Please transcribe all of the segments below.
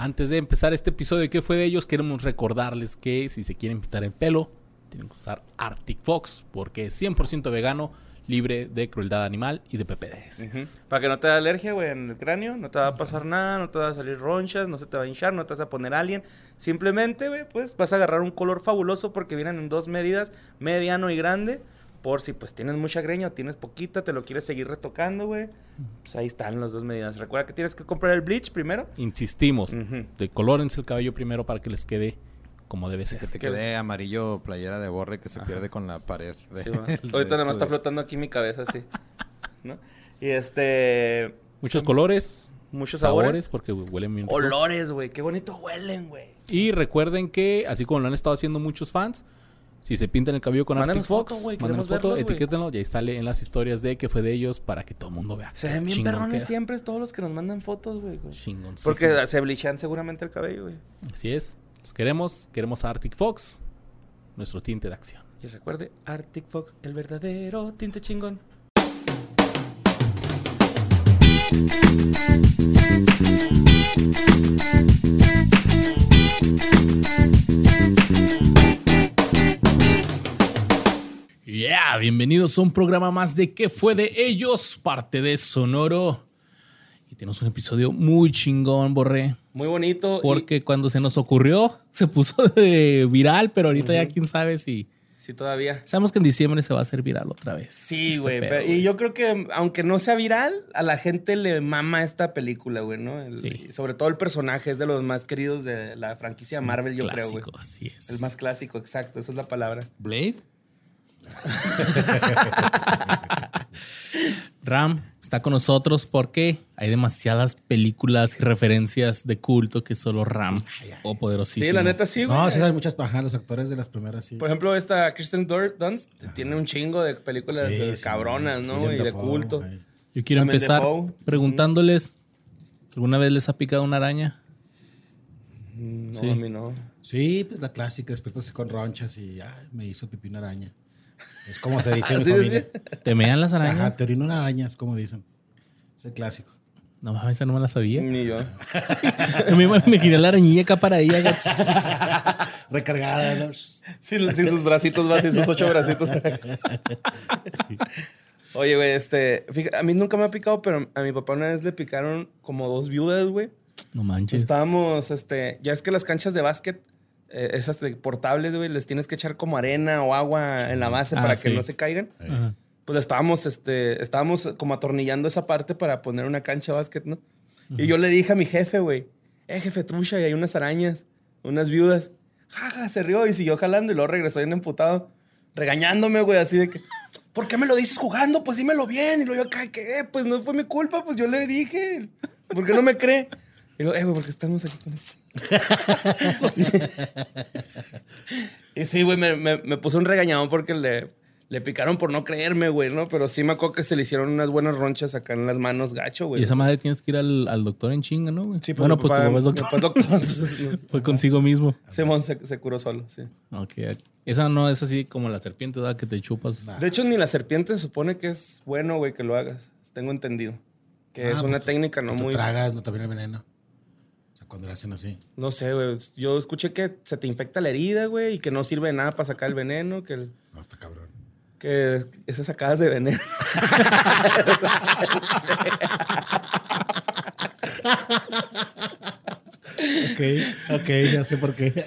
Antes de empezar este episodio de ¿Qué fue de ellos? Queremos recordarles que si se quieren pintar el pelo, tienen que usar Arctic Fox porque es 100% vegano, libre de crueldad animal y de PPDs. Para que no te dé alergia, güey, en el cráneo, no te va a pasar nada, no te va a salir ronchas, no se te va a hinchar, no te vas a poner alien. Simplemente, güey, pues vas a agarrar un color fabuloso porque vienen en dos medidas, mediano y grande por si pues tienes mucha greña o tienes poquita, te lo quieres seguir retocando, güey. Pues ahí están las dos medidas. Recuerda que tienes que comprar el bleach primero. Insistimos, de colórense el cabello primero para que les quede como debe ser. Que te quede amarillo playera de borre que se pierde con la pared. Ahorita nada más está flotando aquí mi cabeza así. ¿No? Y este... Muchos colores. Muchos sabores. porque huelen bien. Olores, güey. Qué bonito huelen, güey. Y recuerden que, así como lo han estado haciendo muchos fans, si se pintan el cabello con Arctic Fox, foto, manden foto, etiquétenlo y ahí sale en las historias de que fue de ellos para que todo el mundo vea. Se ven bien perrones siempre todos los que nos mandan fotos, güey. Porque se blichan seguramente el cabello, güey. Así es. Los queremos. Queremos a Arctic Fox, nuestro tinte de acción. Y recuerde, Arctic Fox, el verdadero tinte chingón. Yeah, bienvenidos a un programa más de ¿Qué fue de ellos? Parte de Sonoro. Y tenemos un episodio muy chingón, Borré. Muy bonito. Porque cuando se nos ocurrió, se puso de viral, pero ahorita ya quién sabe si... Sí, todavía. Sabemos que en diciembre se va a hacer viral otra vez. Sí, este güey. y yo creo que, aunque no sea viral, a la gente le mama esta película, güey, ¿no? Sobre todo el personaje es de los más queridos de la franquicia Marvel, yo creo, güey. Así es. El más clásico, exacto. Esa es la palabra. ¿Blade? Ram está con nosotros porque hay demasiadas películas y referencias de culto que solo Ram o poderosísimo. Sí, la neta sí, güey. No, sí hay muchas pajas, los actores de las primeras sí. Por ejemplo, esta Kristen Dunst tiene un chingo de películas cabronas, ¿no? Y de culto. Yo quiero empezar preguntándoles, ¿alguna vez les ha picado una araña? No, a mí no. Sí, pues la clásica, despiertas con ronchas y me hizo pipí una araña. Es como se dice en mi familia. ¿Te mean las arañas? Ajá, te orino una araña, es como dicen. Es el clásico. No mames, esa no me la sabía. Ni yo. me giré la arañilla acá para ella. Recargada, ¿no? Sin, sus bracitos más, sin sus ocho bracitos. Oye, güey, este. a mí nunca me ha picado, pero a mi papá una vez le picaron como dos viudas, güey. No manches. Estábamos, este. Ya es que las canchas de básquet eh, esas portables, güey, les tienes que echar como arena o agua en la base ah, para que no se caigan. Pues estábamos, este, estábamos como atornillando esa parte para poner una cancha de básquet, ¿no? Y yo le dije a mi jefe, güey, eh, jefe, trucha, y hay unas arañas, unas viudas. Jaja, se rió y siguió jalando y luego regresó bien emputado, regañándome, güey, así de que, ¿por qué me lo dices jugando? Pues dímelo bien. Y luego yo, ¿qué? Pues no fue mi culpa, pues yo le dije. ¿Por qué no me cree? Y luego, eh, güey, porque estamos aquí con esto. y sí, güey, me, me, puso un regañadón porque le, le picaron por no creerme, güey, ¿no? Pero sí me acuerdo que se le hicieron unas buenas ronchas acá en las manos, gacho, güey. Y esa madre tienes que ir al, al doctor en chinga, ¿no, güey? Sí, pues, bueno, pues tu papá es doctor. Fue consigo mismo. Simón se, se, curó solo, sí. Ok. Esa no es así como la serpiente, ¿verdad? Que te chupas. De hecho, ni la serpiente se supone que es bueno, güey, que lo hagas. Tengo entendido. Que ah, es una pues, técnica no muy. tragas, no también el veneno cuando lo hacen así. No sé, güey. Yo escuché que se te infecta la herida, güey, y que no sirve de nada para sacar el veneno. Que No, está cabrón. Que esas sacadas de veneno. ok, ok, ya sé por qué.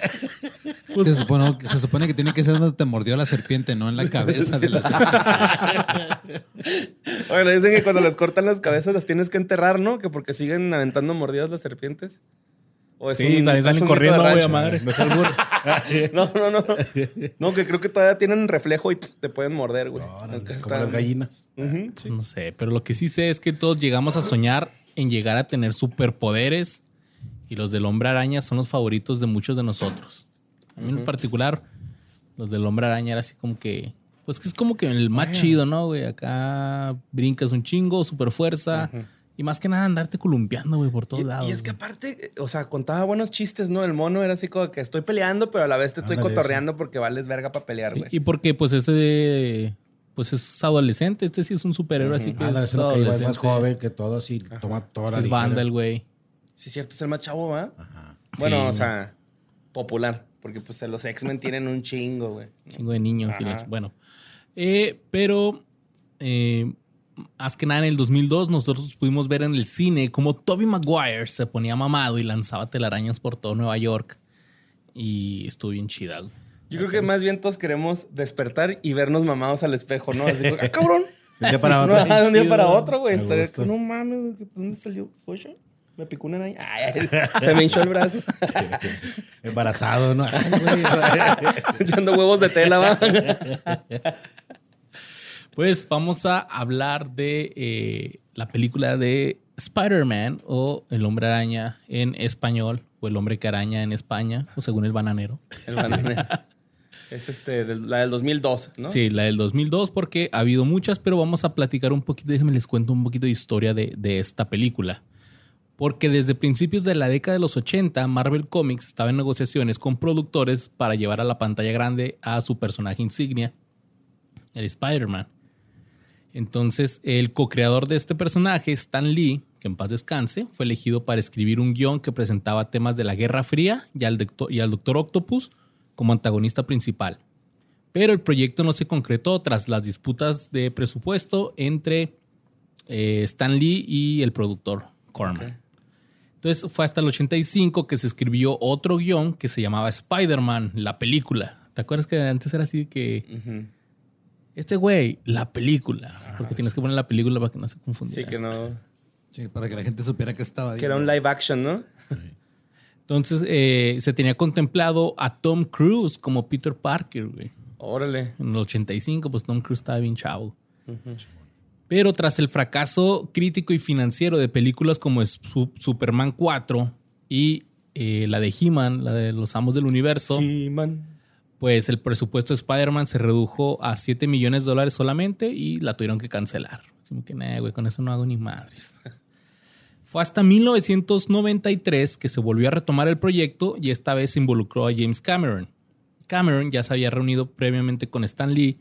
Pues, se, supone, se, supone, que tiene que ser donde te mordió la serpiente, no en la cabeza de la serpiente. Bueno, dicen que cuando les cortan las cabezas las tienes que enterrar, ¿no? Que porque siguen aventando mordidas las serpientes. O es Sí, un- también es salen un corriendo, güey, a madre. No. No, no, no. No, que creo que todavía tienen reflejo y pff, te pueden morder, güey. Aunque como están- las gallinas. Pues No sé, pero lo que sí sé es que todos llegamos a soñar en llegar a tener superpoderes y los del hombre araña son los favoritos de muchos de nosotros. A mí en particular, los del hombre araña era así como que, pues que es como que el más chido, ¿no, güey? Acá brincas un chingo, super fuerza y más que nada andarte columpiando, güey, por todos Y, lados. y es que aparte, o sea, contaba buenos chistes, ¿no? El mono era así como que estoy peleando, pero a la vez te estoy Ándale, cotorreando porque vales verga para pelear, Sí, güey. y porque pues ese pues es adolescente, este sí es un superhéroe, así que Ah, es, es lo que iba, es más joven que todos y toma toda la Es ligera. banda el güey. Sí, es cierto, es el más chavo, ¿va? Ajá. Bueno, Sí. o sea, popular. Porque pues los X-Men tienen un chingo, güey. chingo de niños. y Ajá. bueno, Eh, pero eh, más que nada en el 2002 nosotros pudimos ver en el cine cómo Toby Maguire se ponía mamado y lanzaba telarañas por todo Nueva York. Y estuvo bien chida. Yo creo que más bien todos queremos despertar y vernos mamados al espejo, ¿no? Así, ¡ah, cabrón! De un día para No, otro. de un día para otro, güey. No mames, güey, ¿de ¿dónde salió? Oye, me picó una araña. Ay, ay, se me hinchó el brazo. Embarazado, ¿no? Ay, güey. Echando huevos de tela, va. Pues vamos a hablar de eh, la película de Spider-Man o El Hombre Araña en español o El Hombre que Araña en España o según el bananero. El bananero. Es este, la del 2002, ¿no? Sí, la del 2002 porque ha habido muchas, pero vamos a platicar un poquito, déjenme les cuento un poquito de historia de, de esta película. Porque desde principios de la década de los 80, Marvel Comics estaba en negociaciones con productores para llevar a la pantalla grande a su personaje insignia, el Spider-Man. Entonces, el co-creador de este personaje, Stan Lee, que en paz descanse, fue elegido para escribir un guion que presentaba temas de la Guerra Fría y al, doctor, y al Doctor Octopus como antagonista principal. Pero el proyecto no se concretó tras las disputas de presupuesto entre eh, Stan Lee y el productor Corman. Entonces fue hasta el 85 que se escribió otro guion que se llamaba Spider-Man, la película. ¿Te acuerdas que antes era así que este güey, la película? Porque tienes que poner la película para que no se confundiera. Sí, que no. Sí, para que la gente supiera que estaba Que era un live action, ¿no? Entonces eh, se tenía contemplado a Tom Cruise como Peter Parker, güey. Órale. En el 85, pues Tom Cruise estaba bien chavo. Pero tras el fracaso crítico y financiero de películas como Superman 4 y eh, la de He-Man, la de los Amos del Universo, He-Man. Pues el presupuesto de Spider-Man se redujo a 7 millones de dólares solamente y la tuvieron que cancelar. Que, nah, güey, con eso no hago ni madres. Fue hasta 1993 que se volvió a retomar el proyecto y esta vez se involucró a James Cameron. Cameron ya se había reunido previamente con Stan Lee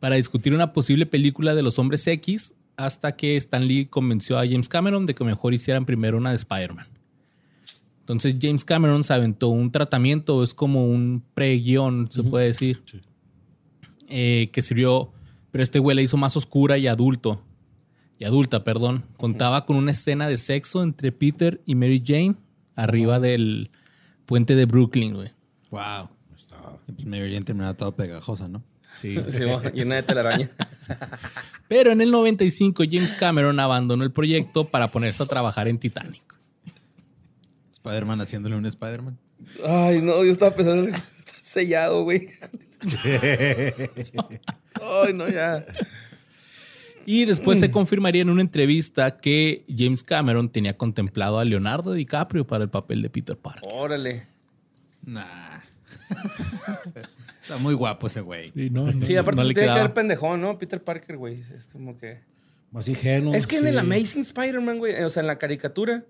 para discutir una posible película de los hombres X hasta que Stan Lee convenció a James Cameron de que mejor hicieran primero una de Spider-Man. Entonces James Cameron se aventó un tratamiento, es como un pre-guión, se puede decir, Sí. eh, que sirvió, pero este güey la hizo más oscura y adulto. Y adulta, perdón. Contaba con una escena de sexo entre Peter y Mary Jane arriba del puente de Brooklyn, güey. Wow. Y pues Mary Jane terminaba toda pegajosa, ¿no? Sí. Sí, mo, llena de telaraña. Pero en el 95 James Cameron abandonó el proyecto para ponerse a trabajar en Titanic. Spider-Man haciéndole un Spider-Man. Ay, no, yo estaba pensando, sellado, güey. Ay, no, ya. Y después se confirmaría en una entrevista que James Cameron tenía contemplado a Leonardo DiCaprio para el papel de Peter Parker. Órale. Nah. Está muy guapo ese güey. Sí, no, no, Sí, aparte no se tiene que ver pendejón, ¿no? Peter Parker, güey. Es como que. Más ingenuo. Es que en el Amazing Spider-Man, güey, o sea, en la caricatura,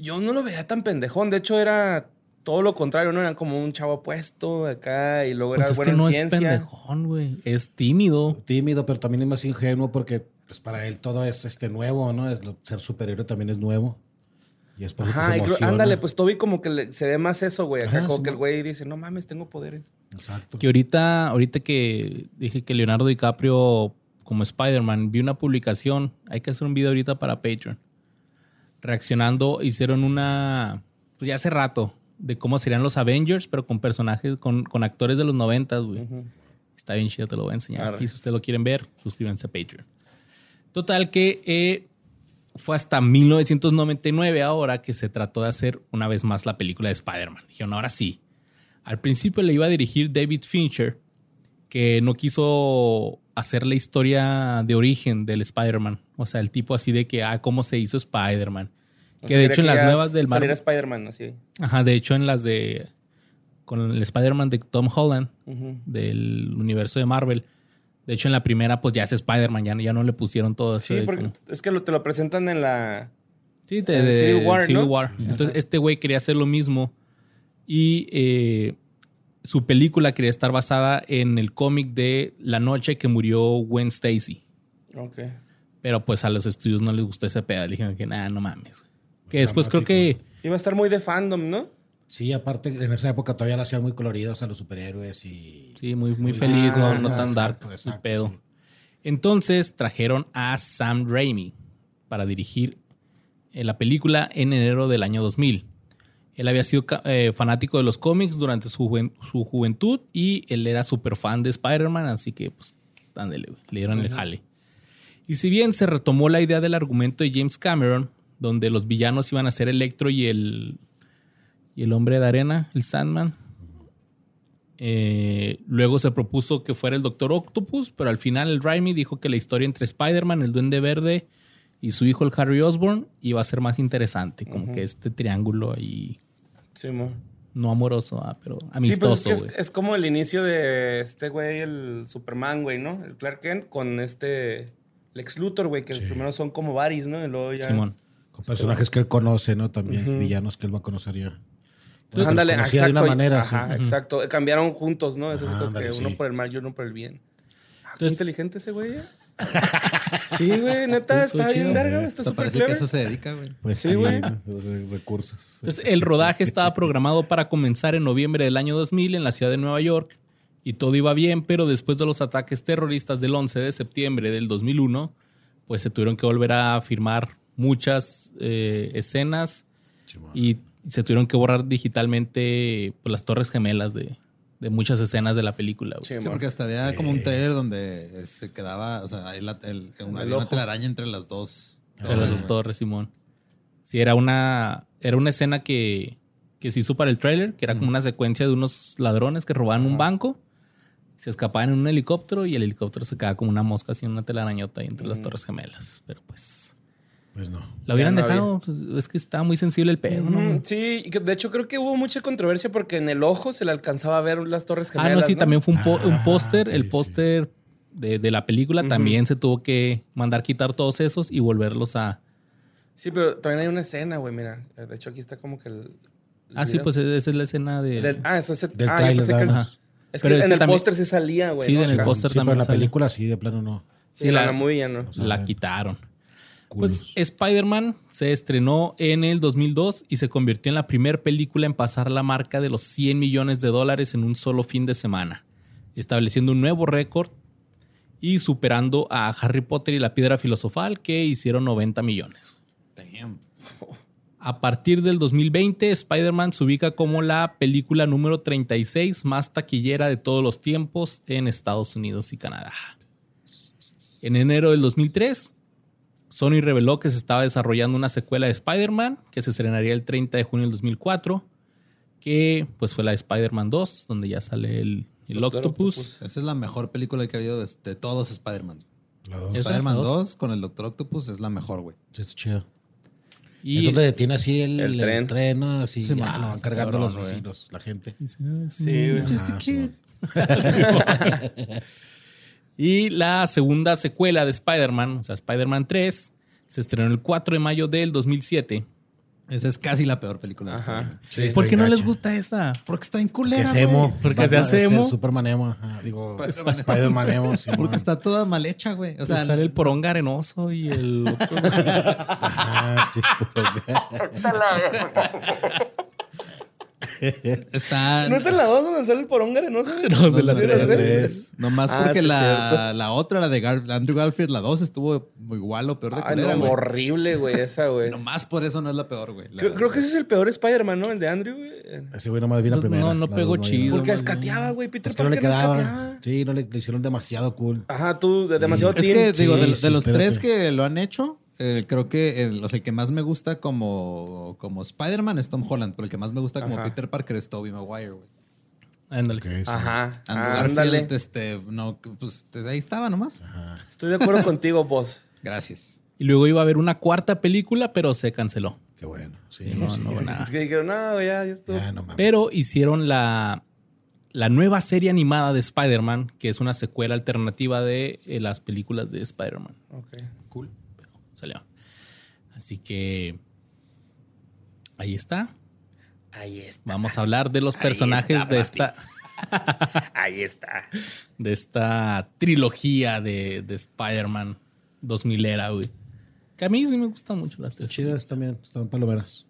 yo no lo veía tan pendejón. De hecho, era todo lo contrario, ¿no? Era como un chavo puesto acá y luego Pues era es bueno que en no es ciencia. pendejón, güey. Es tímido. Tímido, pero también es más ingenuo porque pues para él todo es este nuevo, ¿no? Es lo- ser superhéroe también es nuevo. Y es por que Ajá, se ándale, pues Toby como que le- se ve más eso, güey. Acá Ajá, como sí, que el güey dice, no mames, tengo poderes. Exacto. Que ahorita, ahorita que dije que Leonardo DiCaprio como Spider-Man, vi una publicación, hay que hacer un video ahorita para Patreon. Reaccionando, hicieron una, pues ya hace rato, de cómo serían los Avengers, pero con personajes, con, con actores de los noventas, güey. Está bien chido, te lo voy a enseñar. Arre. Aquí, si ustedes lo quieren ver, suscríbanse a Patreon. Total que eh, fue hasta 1999 ahora que se trató de hacer una vez más la película de Spider-Man. Dijeron, ahora sí. Al principio le iba a dirigir David Fincher, que no quiso hacer la historia de origen del Spider-Man. O sea, el tipo así de que, ah, cómo se hizo Spider-Man. Que de hecho en las nuevas del Marvel. Spider-Man, así. Ajá, de hecho en las de. Con el Spider-Man de Tom Holland, del universo de Marvel. De hecho, en la primera, pues ya es Spider-Man, ya, no le pusieron todo eso. Sí, porque es que te lo presentan en la. Sí, de, Civil War. Civil War. Entonces, este güey quería hacer lo mismo. Y eh, su película quería estar basada en el cómic de La noche que murió Gwen Stacy. Ok. Pero pues a los estudios no les gustó ese pedo. Le dijeron que nada, no mames. Que después creo que. Iba a estar muy de fandom, ¿no? Sí, aparte, en esa época todavía la hacían muy coloridos a los superhéroes y. Sí, muy, muy feliz, no, no tan dark, exacto, pedo. Entonces trajeron a Sam Raimi para dirigir eh, la película en enero del año 2000. Él había sido eh, fanático de los cómics durante su, su juventud y él era súper fan de Spider-Man, así que, pues, le dieron el jale. Y si bien se retomó la idea del argumento de James Cameron, donde los villanos iban a ser Electro y el, y el hombre de arena, el Sandman. Eh, luego se propuso que fuera el Doctor Octopus, pero al final el Raimi dijo que la historia entre Spider-Man, el Duende Verde y su hijo, el Harry Osborn, iba a ser más interesante. Como que este triángulo ahí. Sí, no amoroso, ah, pero amistoso. Sí, es, como el inicio de este güey, el Superman, güey, ¿no? El Clark Kent con este Lex Luthor, güey, que primero son como Varys, ¿no? Y luego ya. Simón. Con personajes que él conoce, ¿no? También villanos que él va a conocer ya. Entonces, Ándale, exacto. De una manera, ajá, exacto. Cambiaron juntos, ¿no? Eso es que uno por el mal y uno por el bien. Ah, qué inteligente ese güey. Sí, güey, neta, está bien verga, está súper Parece que eso se dedica, güey. Pues sí, güey. recursos. Entonces, el rodaje estaba programado para comenzar en noviembre del año 2000 en la ciudad de Nueva York y todo iba bien, pero después de los ataques terroristas del 11 de septiembre del 2001, pues se tuvieron que volver a firmar muchas eh, escenas y se tuvieron que borrar digitalmente pues, las torres gemelas de, muchas escenas de la película. Sí, porque hasta había como un trailer donde se quedaba, o sea, la, una, una telaraña entre las dos. Entre las dos torres, Simón. Sí, era una, era una escena que, que se hizo para el trailer, que era como una secuencia de unos ladrones que robaban un banco, se escapaban en un helicóptero y el helicóptero se quedaba como una mosca así en una telarañota ahí entre las torres gemelas. Pero pues... Pues no. La hubieran dejado, pues, es que estaba muy sensible el pedo, ¿no? Sí, de hecho creo que hubo mucha controversia porque en el ojo se le alcanzaba a ver las torres gemelas. Ah, no, sí, también fue un, ah, póster, el póster de, la película también se tuvo que mandar quitar todos esos y volverlos a... Sí, pero también hay una escena, güey, mira. De hecho aquí está como que el... ah, sí, pues esa es la escena de... ah, eso es el... Del ah, trailer, Es que, en el póster se salía, güey. Sí, en el póster también. Pero en la película sí, de plano no. Sí, la, la no. la quitaron. Pues Spider-Man se estrenó en el 2002 y se convirtió en la primera película en pasar la marca de los 100 millones de dólares en un solo fin de semana, estableciendo un nuevo récord y superando a Harry Potter y la Piedra Filosofal que hicieron 90 millones. A partir del 2020, Spider-Man se ubica como la película número 36 más taquillera de todos los tiempos en Estados Unidos y Canadá. En enero del 2003, Sony reveló que se estaba desarrollando una secuela de Spider-Man que se estrenaría el 30 de junio del 2004, que pues fue la de Spider-Man 2, donde ya sale el, Octopus. Esa es la mejor película que ha habido de, todos Spider-Man. Spider-Man 2 con el Doctor Octopus es la mejor, güey. es chido. Y es donde detiene así el, el, tren, Así ya lo van cargando los vecinos, la gente. Sí, sí. Y la segunda secuela de Spider-Man, o sea, Spider-Man 3, se estrenó el 4 de mayo del 2007. Esa es casi la peor película. Ajá. ¿Por qué no les gusta esa? Porque está en culera. Porque se emo. Porque se hace emo. Superman emo. Digo, Spider-Man emo. Porque está toda mal hecha, güey. O sea, pues sale el porón arenoso y el otro. ah, sí. Está... ¿No es en la 2 donde sale el porón arenoso? No, es en la 3. Nomás ah, porque la, la, otra, la de Andrew Garfield, la 2, estuvo muy igual o peor de culera, no, horrible, güey, esa, güey. nomás por eso no es la peor, güey. Creo, que ese es el peor Spider-Man, ¿no? El de Andrew, güey. Ese güey nomás vi la primera. No, no pegó chido. Porque escateaba, güey. Peter es que no le quedaba. Sí, no le, hicieron demasiado cool. Ajá, tú, demasiado Es que, digo, de, los tres que lo han hecho, eh, creo que el, o sea, el que más me gusta como, como Spider-Man es Tom Holland, pero el que más me gusta como Ajá. Peter Parker es Tobey Maguire, güey. Ándale. Sí. Ajá. Andrew ándale. Garfield, este, no, pues ahí estaba nomás. Estoy de acuerdo contigo, vos. Gracias. Y luego iba a haber una cuarta película, pero se canceló. Qué bueno. Sí, No, sí. no, nada. Que dijeron, no, güey, ya, ya estuvo. Ya, no mames. Pero hicieron la, la nueva serie animada de Spider-Man, que es una secuela alternativa de eh, las películas de Spider-Man. Ok. Cool. Salió. Así que ahí está. Ahí está. Vamos a hablar de los personajes está, de esta, Ahí está. de esta trilogía de, de Spider-Man 2000 era, güey. Que a mí sí me gustan mucho las tres. Chidas también. Están palomeras.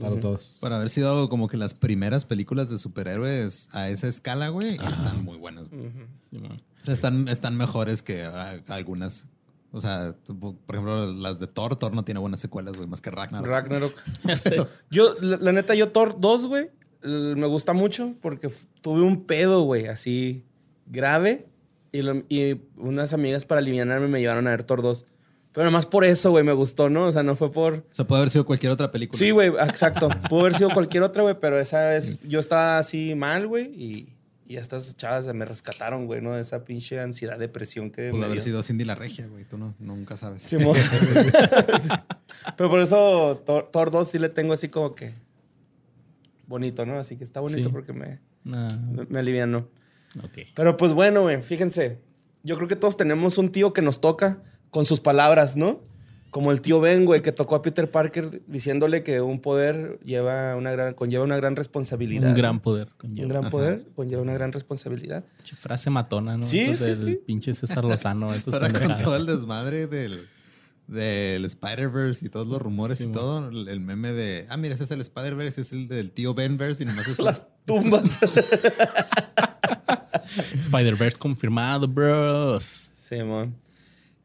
Para todos. Para haber sido como que las primeras películas de superhéroes a esa escala, güey, están muy buenas. O sea, están, están mejores que ah, algunas. O sea, por ejemplo, las de Thor. Thor no tiene buenas secuelas, güey, más que Ragnarok. Ragnarok. Sé. Yo, la, la neta, yo Thor 2, güey, me gusta mucho porque tuve un pedo, güey, así grave. Y, lo- y unas amigas para aliviarme me llevaron a ver Thor 2. Pero nomás por eso, güey, me gustó, ¿no? O sea, no fue por... O sea, puede haber sido cualquier otra película. Sí, güey, exacto. Pudo haber sido cualquier otra, güey, pero esa vez yo estaba así mal, güey, y, y estas chavas me rescataron, güey, ¿no? De esa pinche ansiedad, depresión que Pudo me haber dio. sido Cindy la Regia, güey. Tú no, nunca sabes. Simón. Sí. Pero por eso Thor, Thor 2 sí le tengo así como que bonito, ¿no? Así que está bonito Sí. porque me, Ah, me, me alivianó. ok. Pero pues bueno, güey, fíjense. Yo creo que todos tenemos un tío que nos toca con sus palabras, ¿no? Como el tío Ben, güey, que tocó a Peter Parker diciéndole que un poder lleva una gran, conlleva una gran responsabilidad. Un gran poder. Un conlleva. gran poder conlleva una gran responsabilidad. Pinche frase matona, ¿no? Sí, Esas sí, del sí. Pinche César Lozano. Eso Ahora con todo el desmadre del, del Spider-Verse y todos los rumores Sí, y todo, el meme de, ah, mira, ese es el Spider-Verse, es el del tío Ben-Verse y nomás es un- Las tumbas. Spider-Verse confirmado, bros. Simón.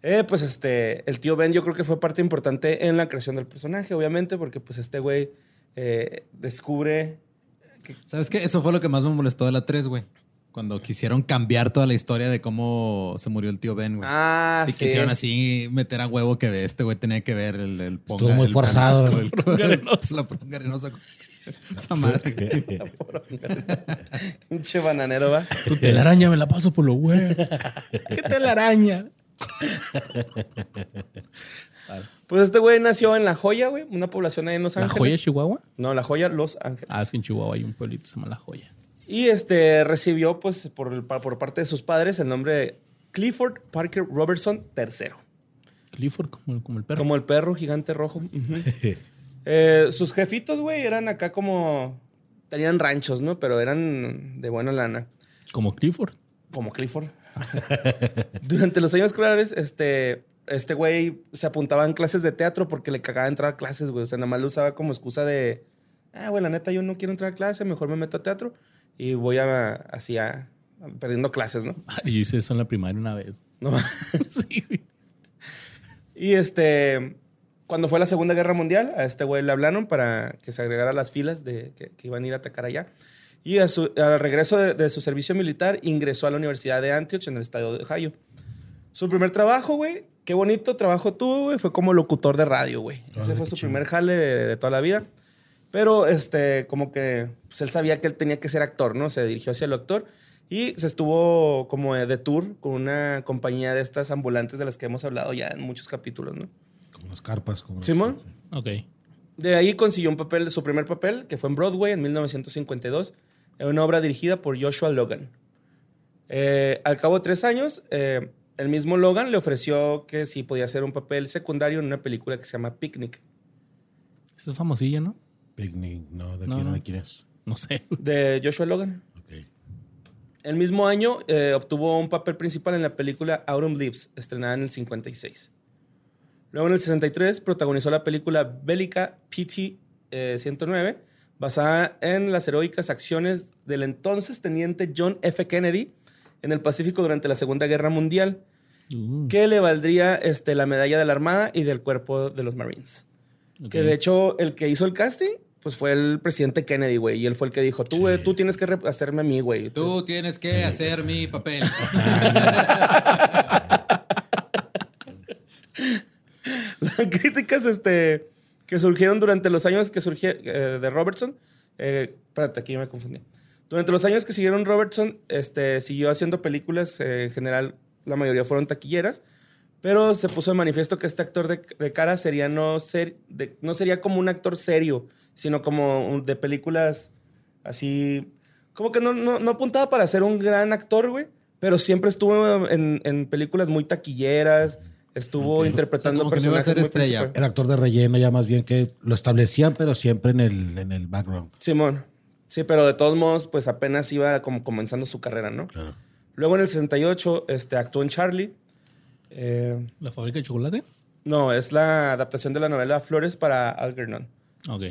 Eh, pues este, el tío Ben yo creo que fue parte importante en la creación del personaje, obviamente, porque pues este güey eh, descubre... ¿Sabes qué? Eso fue lo que más me molestó de la 3, güey. Cuando quisieron cambiar toda la historia de cómo se murió el tío Ben, güey. Ah, y sí. quisieron así meter a huevo que este güey tenía que ver el, el ponga. Estuvo muy el- forzado. el- la ponga arenosa. Esa madre. Pinche bananero, va. Tu telaraña me la paso por los huevos. ¿Qué telaraña? Pues este güey nació en La Joya, güey, una población ahí en Los ¿La Ángeles. joya Chihuahua? No, La Joya, Los Ángeles. Ah, es que en Chihuahua hay un pueblito que se llama La Joya. Y este recibió, pues, por, el- por parte de sus padres el nombre de Clifford Parker Robertson III. Clifford, como, como el perro. Como el perro gigante rojo. Eh, sus jefitos, güey, eran acá como... Tenían ranchos, ¿no? Pero eran de buena lana. Como Clifford. Como Clifford. Durante los años escolares, este... Este güey se apuntaba en clases de teatro porque le cagaba entrar a clases, güey. O sea, nada más lo usaba como excusa de... Ah, güey, la neta, yo no quiero entrar a clase. Mejor me meto a teatro. Y voy a... Así a... Perdiendo clases, ¿no? Ah, Yo hice eso en la primaria una vez. No sí, güey. Y este, cuando fue la Segunda Guerra Mundial, a este güey le hablaron para que se agregara a las filas de que, que iban a ir a atacar allá. Y a su- al regreso de, de su servicio militar, ingresó a la Universidad de Antioch en el estado de Ohio. Su primer trabajo, güey, qué bonito trabajo tuvo, güey, fue como locutor de radio, güey. Ese Órale, fue su chido. primer jale de, de toda la vida. Pero, este, como que, pues él sabía que él tenía que ser actor, ¿no? Se dirigió hacia el actor y se estuvo como de tour con una compañía de estas ambulantes de las que hemos hablado ya en muchos capítulos, ¿no? Como las carpas. Como Simón. Ok. De ahí consiguió un papel, su primer papel, que fue en Broadway en 1952, en una obra dirigida por Joshua Logan. Eh, al cabo de tres años, eh, el mismo Logan le ofreció que si podía hacer un papel secundario en una película que se llama Picnic, Eso es famosilla, ¿no? Picnic, no, ¿de No, quién, no. de quién es? No sé. de Joshua Logan. Ok. El mismo año eh, obtuvo un papel principal en la película Autumn Leaves, estrenada en el 56. Luego en el 63 protagonizó la película bélica PT eh, 109, basada en las heroicas acciones del entonces teniente John F. Kennedy en el Pacífico durante la Segunda Guerra Mundial, Uh, que le valdría este, la medalla de la Armada y del Cuerpo de los Marines. Que de hecho el que hizo el casting, pues fue el presidente Kennedy, güey, y él fue el que dijo, tú, güey, tú tienes que hacerme a mí, güey. Tú tienes que hacer mi papel. las críticas este, que surgieron durante los años que surgió eh, de Robertson. Eh, espérate, aquí me confundí. Durante los años que siguieron Robertson, este, siguió haciendo películas, eh, en general la mayoría fueron taquilleras, pero se puso de manifiesto que este actor de, cara sería no, ser, no sería como un actor serio, sino como de películas así, como que no, no, apuntaba para ser un gran actor, güey, pero siempre estuvo en, en películas muy taquilleras, estuvo interpretando personajes. estrella. El actor de relleno, ya más bien que lo establecían, pero siempre en el, en el background. Simón. Sí, pero de todos modos, pues apenas iba como comenzando su carrera, ¿no? Claro. Luego en el 68 este, actuó en Charlie. Eh, ¿La fábrica de chocolate? No, es la adaptación de la novela Flores para Algernon. Ok.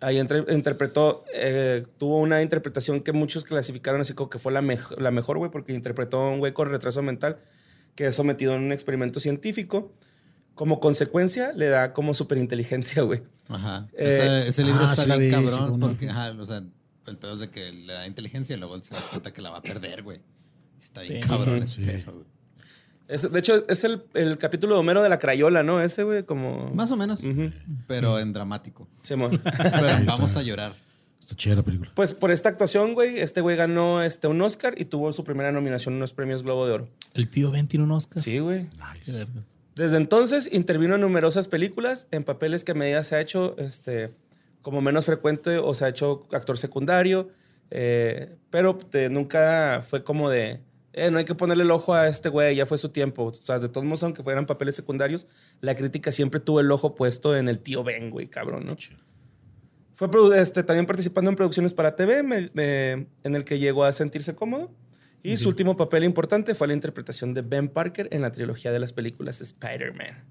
Ahí interpretó, eh, tuvo una interpretación que muchos clasificaron así como que fue la, la mejor, güey, porque interpretó a un güey con retraso mental que es sometido a un experimento científico. Como consecuencia, le da como superinteligencia, güey. Ajá. Eh, ese, libro ah, está bien cabrón porque, ajá, o sea, el pedo es de que le da inteligencia y luego se da cuenta que la va a perder, güey. Está bien cabrón ese pedo, de hecho, es el, el, capítulo de Homero de la Crayola, ¿no? Ese, güey, como... Más o menos. Pero en dramático. Sí, Pero vamos a llorar. Está chida la película. Pues por esta actuación, güey, este güey ganó este, un Oscar y tuvo su primera nominación en los premios Globo de Oro. ¿El tío Ben tiene un Oscar? Sí, güey. Desde entonces intervino en numerosas películas, en papeles que a medida se ha hecho este, como menos frecuente o se ha hecho actor secundario, eh, pero nunca fue como de, eh, no hay que ponerle el ojo a este güey, ya fue su tiempo. O sea, de todos modos, aunque fueran papeles secundarios, la crítica siempre tuvo el ojo puesto en el tío Ben, güey, cabrón, ¿no? Fue este, también participando en producciones para TV, en el que llegó a sentirse cómodo. Y su último papel importante fue la interpretación de Ben Parker en la trilogía de las películas Spider-Man.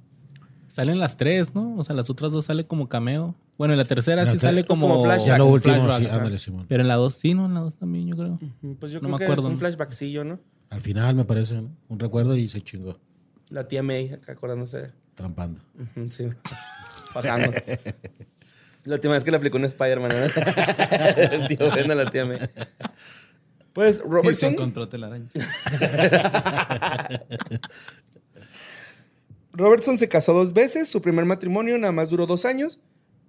Salen las tres, ¿no? O sea, las otras dos sale como cameo. Bueno, en la tercera sí sale como, como flashback. lo último, sí, ándale, Simón. Pero en la dos sí, ¿no? En la dos también, yo creo. Pues yo no creo me acuerdo. un flashbackcillo, ¿no? Al final, me parece, ¿no? Un recuerdo y se chingó. La tía May, acá acordándose. Trampando. sí. Pasando. La última vez que le aplicó un Spider-Man. el tío Ben a la tía May. Pues Robertson. Y se encontró telaraña. Robertson se casó dos veces. Su primer matrimonio nada más duró dos años.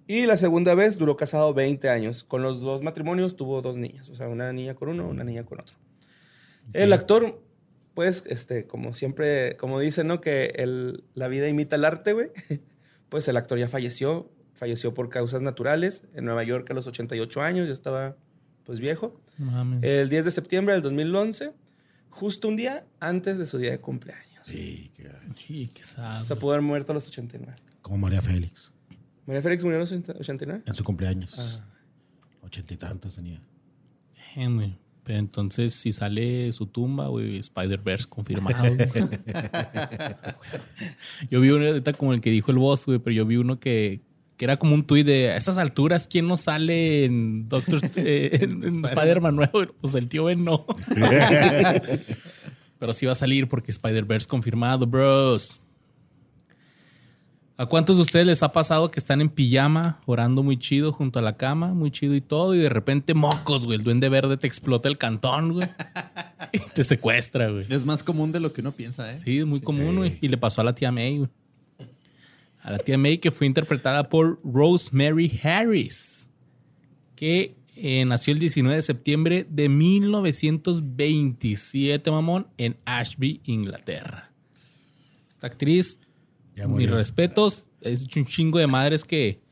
Y la segunda vez duró casado 20 años. Con los dos matrimonios tuvo dos niñas. O sea, una niña con uno, una niña con otro. El actor, pues, este, como siempre, como dicen, ¿no? Que el, la vida imita el arte, güey. Pues el actor ya falleció falleció por causas naturales en Nueva York a los 88 años, ya estaba pues viejo. El 10 de septiembre del 2011, justo un día antes de su día de cumpleaños. Sí, qué, sí, qué Se pudo haber muerto a los 89. Como María Félix. ¿María Félix murió a los 89? En su cumpleaños. Ah. Ochenta y tantos tenía. Pero entonces, si sale su tumba, güey, Spider-Verse confirmado. yo vi uno ahorita como el que dijo el boss, güey, pero yo vi uno que, que era como un tuit de a estas alturas, ¿quién no sale en Doctor eh, en, Spider-Man nuevo? Pues el tío Ben no. Pero sí va a salir porque Spider-Verse confirmado, bros. ¿A cuántos de ustedes les ha pasado que están en pijama, orando muy chido junto a la cama, muy chido y todo, y de repente mocos, güey, el duende verde te explota el cantón, güey, y te secuestra, güey? Es más común de lo que uno piensa, ¿eh? Sí, es muy común, güey. Y le pasó a la tía May, güey a la tía May, que fue interpretada por Rosemary Harris, que eh, nació el 19 de septiembre de 1927, mamón, en Ashby, Inglaterra. Esta actriz, mis respetos, es un chingo de madres que,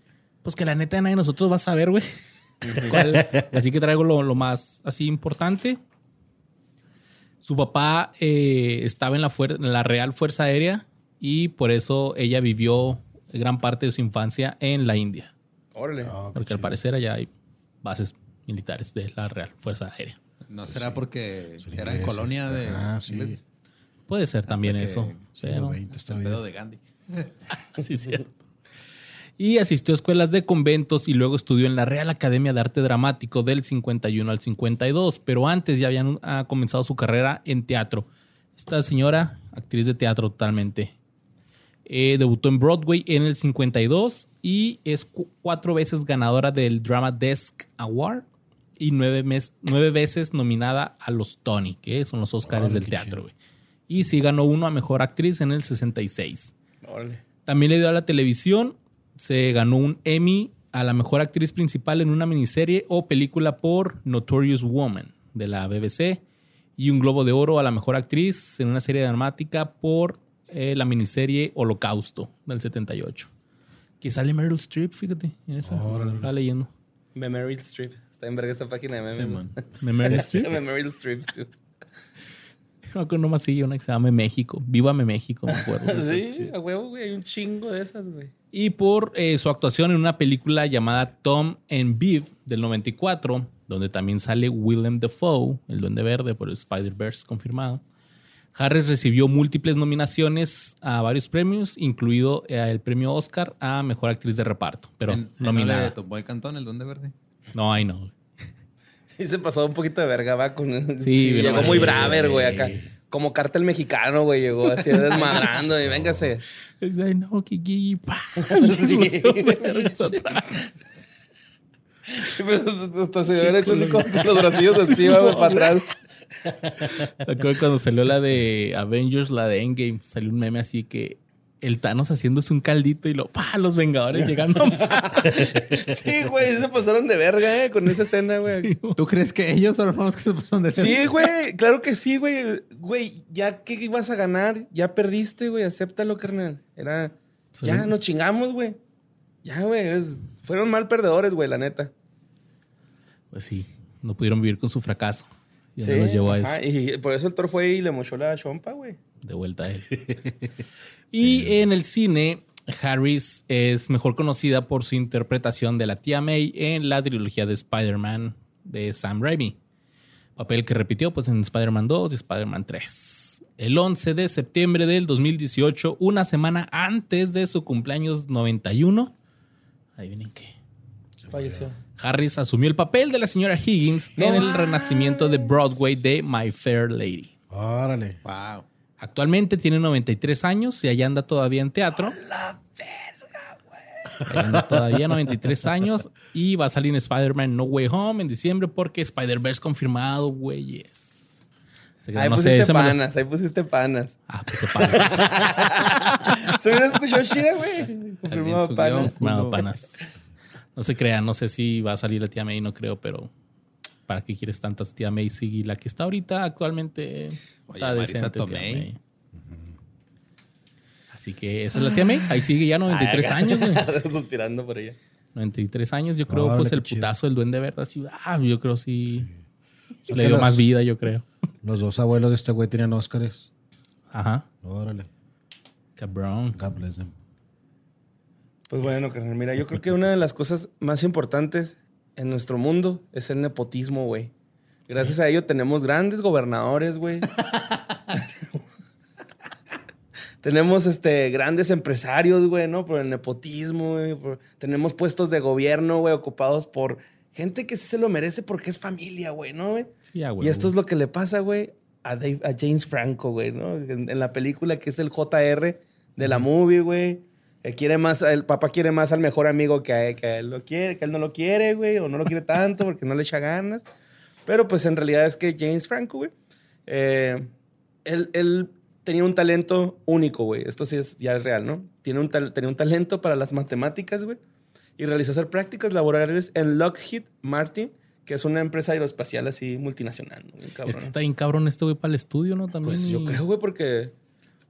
pues que la neta nadie de nosotros va a saber, güey. así que traigo lo, más así importante. Su papá eh, estaba en la, en la Real Fuerza Aérea y por eso ella vivió gran parte de su infancia en la India. Órale. Ah, porque al parecer allá hay bases militares de la Real Fuerza Aérea. ¿No será porque era en colonia de ah, Puede ser también eso. Pero, el pedo de Gandhi. sí, cierto. Y asistió a escuelas de conventos y luego estudió en la Real Academia de Arte Dramático del 51 al 52, pero antes ya habían comenzado su carrera en teatro. Esta señora, actriz de teatro totalmente. Eh, debutó en Broadway en el 52 y es cuatro veces ganadora del Drama Desk Award y nueve, nueve veces nominada a los Tony, que son los Oscars del teatro. Y sí ganó uno a Mejor Actriz en el 66. También le dio a la televisión. Se ganó un Emmy a la mejor actriz principal en una miniserie o película por Notorious Woman de la BBC. Y un Globo de Oro a la mejor actriz en una serie dramática por eh, la miniserie Holocausto del 78. Que sale Meryl Streep, fíjate, en esa. estaba leyendo. Meryl Streep. Está en verga esa página de memes. Meryl Streep. Meryl Streep, sí. No, que nomás sigue una que se llama México. Vívame México, me acuerdo. sí, a huevo, güey. Hay un chingo de esas, güey. Y por eh, su actuación en una película llamada Tom and Viv del 94, donde también sale Willem Dafoe, el Duende Verde, por Spider-Verse confirmado. Harris recibió múltiples nominaciones a varios premios, incluido eh, el premio Oscar a Mejor Actriz de Reparto, pero ¿En, nominada. ¿En Boy Cantón, el Duende Verde? No, ahí no. Y se pasó un poquito de verga, va con... Sí, llegó muy braver, güey, acá. Como cártel mexicano, güey, llegó así desmadrando y véngase. Es de, no, Kiki, pa. Hasta se hubiera hecho así con los bracillos así, güey, para atrás. Recuerdo cuando salió la de Avengers, la de Endgame, salió un meme así que el Thanos haciéndose un caldito y lo, pa, los Vengadores llegando. sí, güey, se pasaron de verga, eh, con esa escena, güey. ¿Tú crees que ellos son los que se pasaron de verga? Sí, güey, claro que sí, güey. Güey, ya que ibas a ganar, ya perdiste, güey, acéptalo, carnal. Era, ya nos chingamos, güey. Ya, güey, fueron mal perdedores, güey, la neta. Pues sí, no pudieron vivir con su fracaso. Y sí, llevó a eso. Y por eso el Thor fue y le mochó la chompa, güey. De vuelta a él. y en el cine, Harris es mejor conocida por su interpretación de la tía May en la trilogía de Spider-Man de Sam Raimi. Papel que repitió pues, en Spider-Man 2 y Spider-Man 3. El 11 de septiembre del 2018, una semana antes de su cumpleaños 91. Adivinen qué. Falleció. Harris asumió el papel de la señora Higgins en el renacimiento de Broadway de My Fair Lady. Órale. Wow. Actualmente tiene 93 años y allá anda todavía en teatro. la verga, güey! Allá anda todavía 93 años y va a salir en Spider-Man No Way Home en diciembre porque Spider-Verse confirmado, güeyes. Ahí pusiste panas, ahí pusiste panas. Ah, puse panas. Se hubiera escuchado chida, güey. Confirmado panas. Confirmado panas. No se crean, no sé si va a salir la tía May, no creo, pero ¿para qué quieres tantas tía May? Y la que está ahorita actualmente está decente. Tía May. Así que esa es la tía May. Ahí sigue ya 93 años, güey. Suspirando por ella. 93 años, yo creo, pues el putazo del duende verde, así, ah, yo creo sí. sí. Le dio más vida, yo creo. Los dos abuelos de este güey tenían Óscares. Ajá. Órale. Cabrón. God bless them. Pues bueno, carnal, mira, yo creo que una de las cosas más importantes en nuestro mundo es el nepotismo, güey. Gracias a ello tenemos grandes gobernadores, güey. tenemos este, grandes empresarios, güey, ¿no? Por el nepotismo, güey. Tenemos puestos de gobierno, güey, ocupados por gente que sí se lo merece porque es familia, güey, ¿no, güey? Sí, güey. Y esto es lo que le pasa, güey, a, a James Franco, güey, ¿no? En, en, la película que es el JR de la movie, güey. Quiere más, el papá quiere más al mejor amigo que, a, que él lo quiere, que él no lo quiere, güey, o no lo quiere tanto porque no le echa ganas. Pero pues en realidad es que James Franco, güey, eh, él, él, tenía un talento único, güey. Esto sí es, ya es real, ¿no? Tiene un tenía un talento para las matemáticas, güey. Y realizó hacer prácticas laborales en Lockheed Martin, que es una empresa aeroespacial así multinacional. ¿no? Cabrón, es que está bien cabrón este güey para el estudio, ¿no? También. Pues yo creo, güey, porque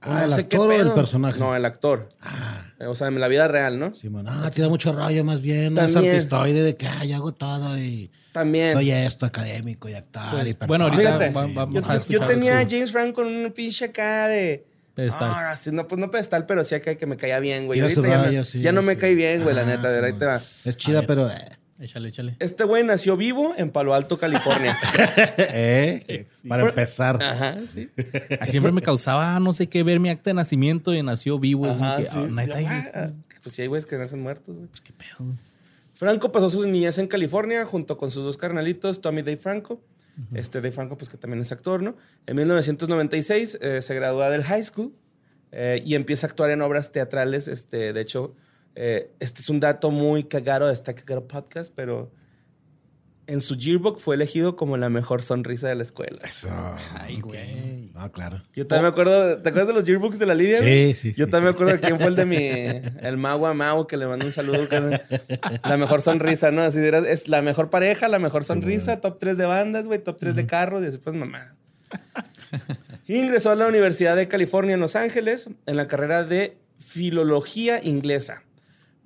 Ah, no ¿el sé actor o el personaje? No, el actor. Ah. O sea, en la vida real, ¿no? Sí, man. Ah, tiene mucho rollo más bien. También. Es artistoide de que, ay, hago todo y... También. Soy esto, académico y actor pues, y Bueno, ahorita Fíjate, vamos yo, a yo tenía a James Franco con un pinche acá de... Pedestal. Ah, sí, no, pues no pedestal, pero sí acá que me caía bien, güey. Ahorita ya, raya, no, sí, ya no me cae bien, güey, la Ah, neta. De ahí te va. Es chida, pero... Eh. Échale, échale. Este güey nació vivo en Palo Alto, California. ¿Eh? Para empezar. Ajá, sí. Ahí siempre me causaba no sé qué ver mi acta de nacimiento y nació vivo. Es Ajá, que, sí. ah, neta, Ya, ahí- ah, Pues sí, hay güeyes que nacen muertos, güey. Pues qué pedo. güey. Franco pasó su niñez en California junto con sus dos carnalitos, Tommy Day Franco. Este Day Franco, pues que también es actor, ¿no? En 1996 eh, se gradúa del high school eh, y empieza a actuar en obras teatrales. Este, de hecho, eh, este es un dato muy cagado de este cagado podcast, pero en su yearbook fue elegido como la mejor sonrisa de la escuela. Eso. Ay, güey. Ah, claro. Yo también me acuerdo, ¿te acuerdas de los yearbooks de la Lidia? Sí, sí, Yo sí. también me acuerdo de quién fue el de mi, el Mau a Mau, que le mandó un saludo. que- La mejor sonrisa, ¿no? Así era, es la mejor pareja, la mejor sonrisa, top 3 de bandas, güey, top 3 de carros, y después mamá. Ingresó a la Universidad de California en Los Ángeles en la carrera de filología inglesa.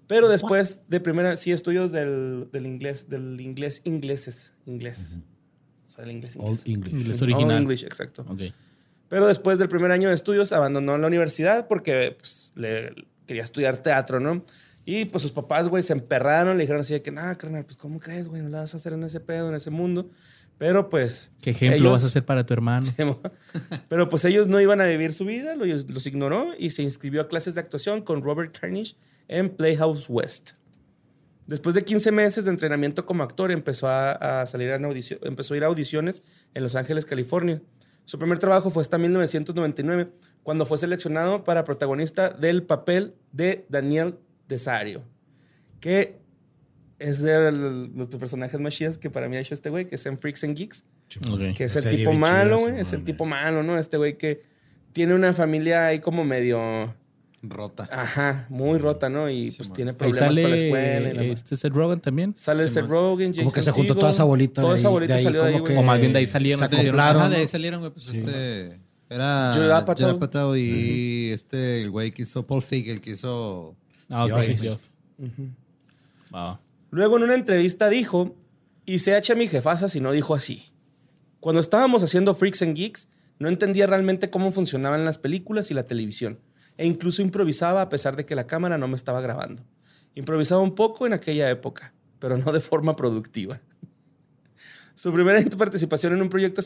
Pero después de primera, sí, estudios del, del inglés, del inglés ingleses, inglés. O sea, el inglés All inglés. English. Inglés All original. English, exacto. Ok. Pero después del primer año de estudios abandonó la universidad porque pues, le, quería estudiar teatro, ¿no? Y pues sus papás, güey, se emperraron, le dijeron así de que, nada, carnal, pues ¿cómo crees, güey? No la vas a hacer en ese pedo, en ese mundo. Pero pues... ¿Qué ejemplo ellos- vas a hacer para tu hermano? Pero pues ellos no iban a vivir su vida, lo- los ignoró y se inscribió a clases de actuación con Robert Carnage en Playhouse West. Después de 15 meses de entrenamiento como actor, empezó a, a salir a audicio- empezó a ir a audiciones en Los Ángeles, California. Su primer trabajo fue hasta 1999, cuando fue seleccionado para protagonista del papel de Daniel Desario, que es de los personajes más chidas que para mí ha hecho este güey, que es en Freaks and Geeks. Que es el tipo malo, güey. Es el tipo malo, ¿no? Este güey que tiene una familia ahí como medio. Rota. Ajá, muy rota, ¿no? Y Sí, pues man. tiene problemas sale para la escuela. y la este Seth Rogen también. Sale Sí, Seth. Rogen, Jason Como que se juntó Segel. toda esa bolita Toda esa bolita de ahí salió de ahí, como güey. que- O más bien de ahí salieron. Se acoplaron. De ahí salieron, güey. Pues este. Era. Judd Apatow. Judd Apatow y este, el güey que hizo Paul Feig, el que hizo. Ah, ok, Dios. Dios. Wow. Luego en una entrevista dijo, y se echa mi jefasa si no dijo así. Cuando estábamos haciendo Freaks and Geeks, no entendía realmente cómo funcionaban las películas y la televisión, e incluso improvisaba a pesar de que la cámara no me estaba grabando. Improvisaba un poco en aquella época, pero no de forma productiva. Su primera participación en un proyecto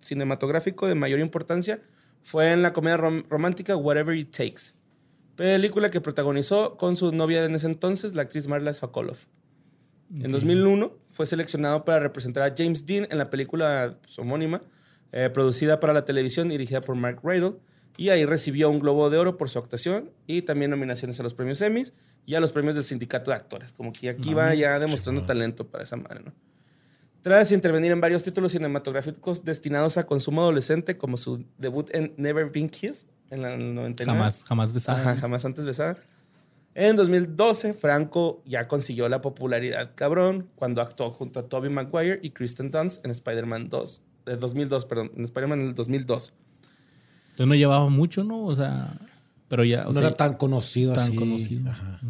cinematográfico de mayor importancia fue en la comedia rom- romántica Whatever It Takes, película que protagonizó con su novia en ese entonces, la actriz Marla Sokolov. En 2001 fue seleccionado para representar a James Dean en la película homónima, eh, producida para la televisión y dirigida por Mark Riddle. Y ahí recibió un Globo de Oro por su actuación y también nominaciones a los premios Emmys y a los premios del Sindicato de Actores. Como que aquí va ya demostrando talento para esa madre, ¿no? Tras intervenir en varios títulos cinematográficos destinados a consumo adolescente, como su debut en Never Been Kissed en el 99. Jamás, jamás besada. Ajá, jamás antes besada. En 2012, Franco ya consiguió la popularidad cabrón cuando actuó junto a Tobey Maguire y Kristen Dunst en Spider-Man 2. De 2002, perdón, en Spider-Man en el 2002. Entonces no llevaba mucho, ¿no? O sea, pero ya. o no sea, era tan conocido tan así. conocido. Ajá.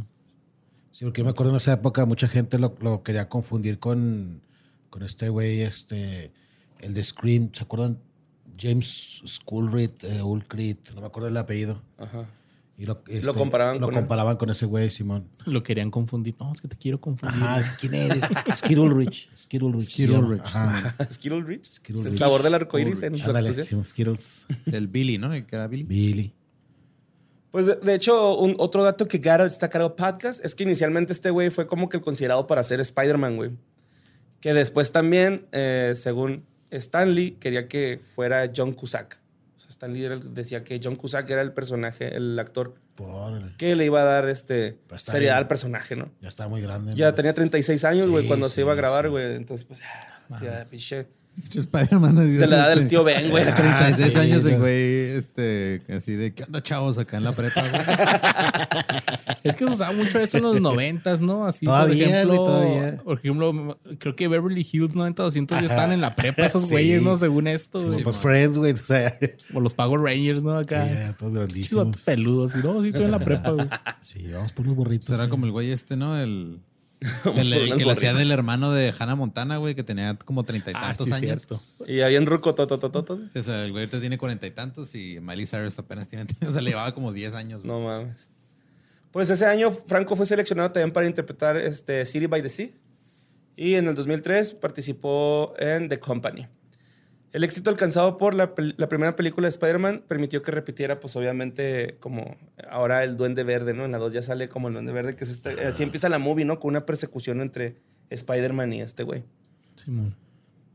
Sí, porque yo me acuerdo en esa época mucha gente lo, lo quería confundir con, con este güey, este, el de Scream, ¿se acuerdan? James Schoolreed, eh, Ulcreed, no me acuerdo el apellido. Ajá. Y lo, este, Lo comparaban lo con él. comparaban con ese güey, Simón. Lo querían confundir. No, es que te quiero confundir. Ajá, ¿quién eres? Ulrich, Ajá. Skittle Rich. Skittle El Rich. sabor del arco iris en su Ándale, actuación. sí, Skittles. El Billy, ¿no? El que era Billy. Billy. Pues de, de hecho, un, otro dato que Gara está cargado podcast es que inicialmente este güey fue como que el considerado para ser Spider-Man, güey. Que después también, eh, según Stanley, quería que fuera John Cusack. Era el- decía que John Cusack era el personaje, el actor que le iba a dar este seriedad al personaje, ¿no? Ya está muy grande. Ya ¿no? tenía 36 años, güey, Sí, cuando sí, se iba a grabar, sí. güey. Entonces, pues, sí, ah, pinche. Spider-Man. De la edad del tío Ben, güey. de 36 Ah, sí, años de güey. este, así de, ¿qué onda, chavos, acá en la prepa, güey? Es que se usaba mucho eso en los noventas, ¿no? Así, Todavía, por ejemplo, güey, todavía. por ejemplo, creo que Beverly Hills 90-200 ya estaban en la prepa esos Sí. güeyes, ¿no? Según esto. Sí, güey. pues Friends, güey. O sea, sí, O los Power Rangers, ¿no? Acá. ya, todos grandísimos. peludos. Y no, sí estoy en la prepa, güey. Sí, vamos por unos. Pues era sí. como el güey este, ¿no? El, el, el unas que le hacía del hermano de Hannah Montana, güey, que tenía como treinta y Ah, tantos sí, años. cierto. Y había en Ruco. Sí, O sea, el güey ahorita tiene cuarenta y tantos y Miley Cyrus apenas tiene, o sea, le llevaba como 10 años. güey. No mames. Pues ese año Franco fue seleccionado también para interpretar este City by the Sea. Y en el 2003 participó en The Company. El éxito alcanzado por la, primera película de Spider-Man permitió que repitiera, pues obviamente, como ahora el Duende Verde, ¿no? En la 2 ya sale como el Duende Verde, que es este, así empieza la movie, ¿no? Con una persecución entre Spider-Man y este güey. Simón.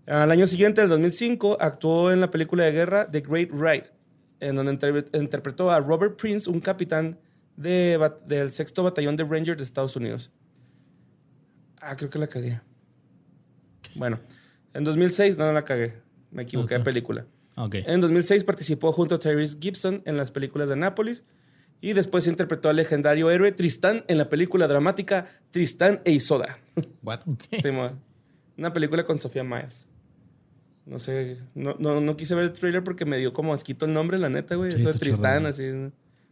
Al año siguiente, el 2005, actuó en la película de guerra The Great Ride, en donde inter- interpretó a Robert Prince, un capitán de del sexto batallón de Rangers de Estados Unidos. Ah, creo que la cagué. Bueno, en 2006, no, no la cagué. Me equivoqué de película. En 2006 participó junto a Tyrese Gibson en las películas de Nápoles y después interpretó al legendario héroe Tristán en la película dramática Tristán e Isoda. What? Sí, una película con Sofía Miles. No sé, no, no, quise ver el trailer porque me dio como asquito el nombre, la neta, güey. Eso de Tristán, así.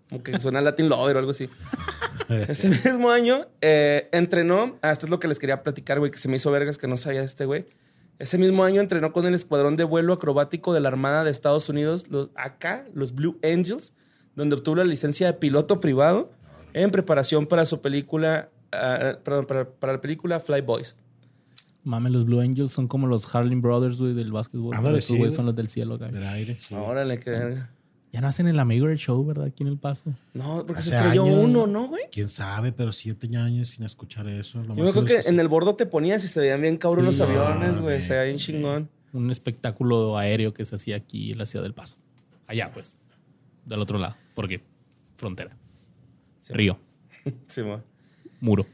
Como que suena Latin Lover o algo así. Ese mismo año eh, entrenó, ah, esto es lo que les quería platicar, güey, que se me hizo vergas que no sabía este güey. Ese mismo año entrenó con el Escuadrón de Vuelo Acrobático de la Armada de Estados Unidos, los, acá, los Blue Angels, donde obtuvo la licencia de piloto privado en preparación para su película, ah, perdón, para, la película Fly Boys. Mame, los Blue Angels son como los Harlem Brothers, güey, del básquetbol. Ah, sí, güey son los del cielo, güey. Del aire. Órale, que... Ya no hacen el Amigo Show, ¿verdad? Aquí en El Paso. No, porque se estrelló uno, ¿no, güey? Quién sabe, pero siete años sin escuchar eso. Yo creo que en el bordo te ponías y se veían bien cabrón los aviones, güey. se veía bien chingón. Un espectáculo aéreo que se hacía aquí en la ciudad del Paso. Allá, pues. Del otro lado. Porque frontera. Río. sí, Muro.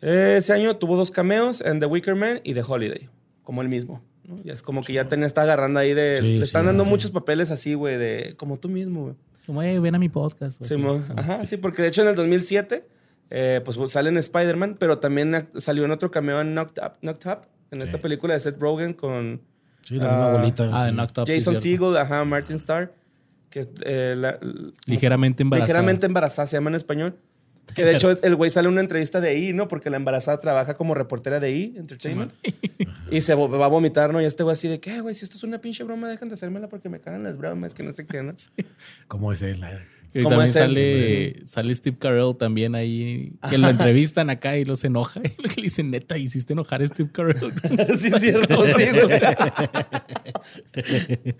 Ese año tuvo dos cameos en The Wicker Man y The Holiday. Como el mismo. Ya es como que ya te está agarrando ahí de... le están dando muchos papeles así, güey, de... Como tú mismo, güey. Como, ven a mi podcast. Sí, ajá, sí, porque de hecho en el 2007, eh, pues sale en Spider-Man, pero también salió en otro cameo en Knocked Up, en esta película de Seth Rogen con... Sí, la misma bolita. Ah, de Knocked Up. Jason Segel, ajá, Martin Starr. Que, eh, ligeramente embarazada. Ligeramente embarazada, se llama en español. Que de hecho el güey sale en una entrevista de I, ¿no? Porque la embarazada trabaja como reportera de I, Entertainment. y se va a vomitar, ¿no? Y este güey así de, ¿qué, güey? Si esto es una pinche broma, dejan de hacérmela porque me cagan las bromas, que no sé qué, ¿no? ¿Cómo es él? Y también sale, sale Steve Carell también ahí, que lo entrevistan acá y los enoja. Y le dicen, neta, hiciste enojar a Steve Carell. sí, es cierto, sí.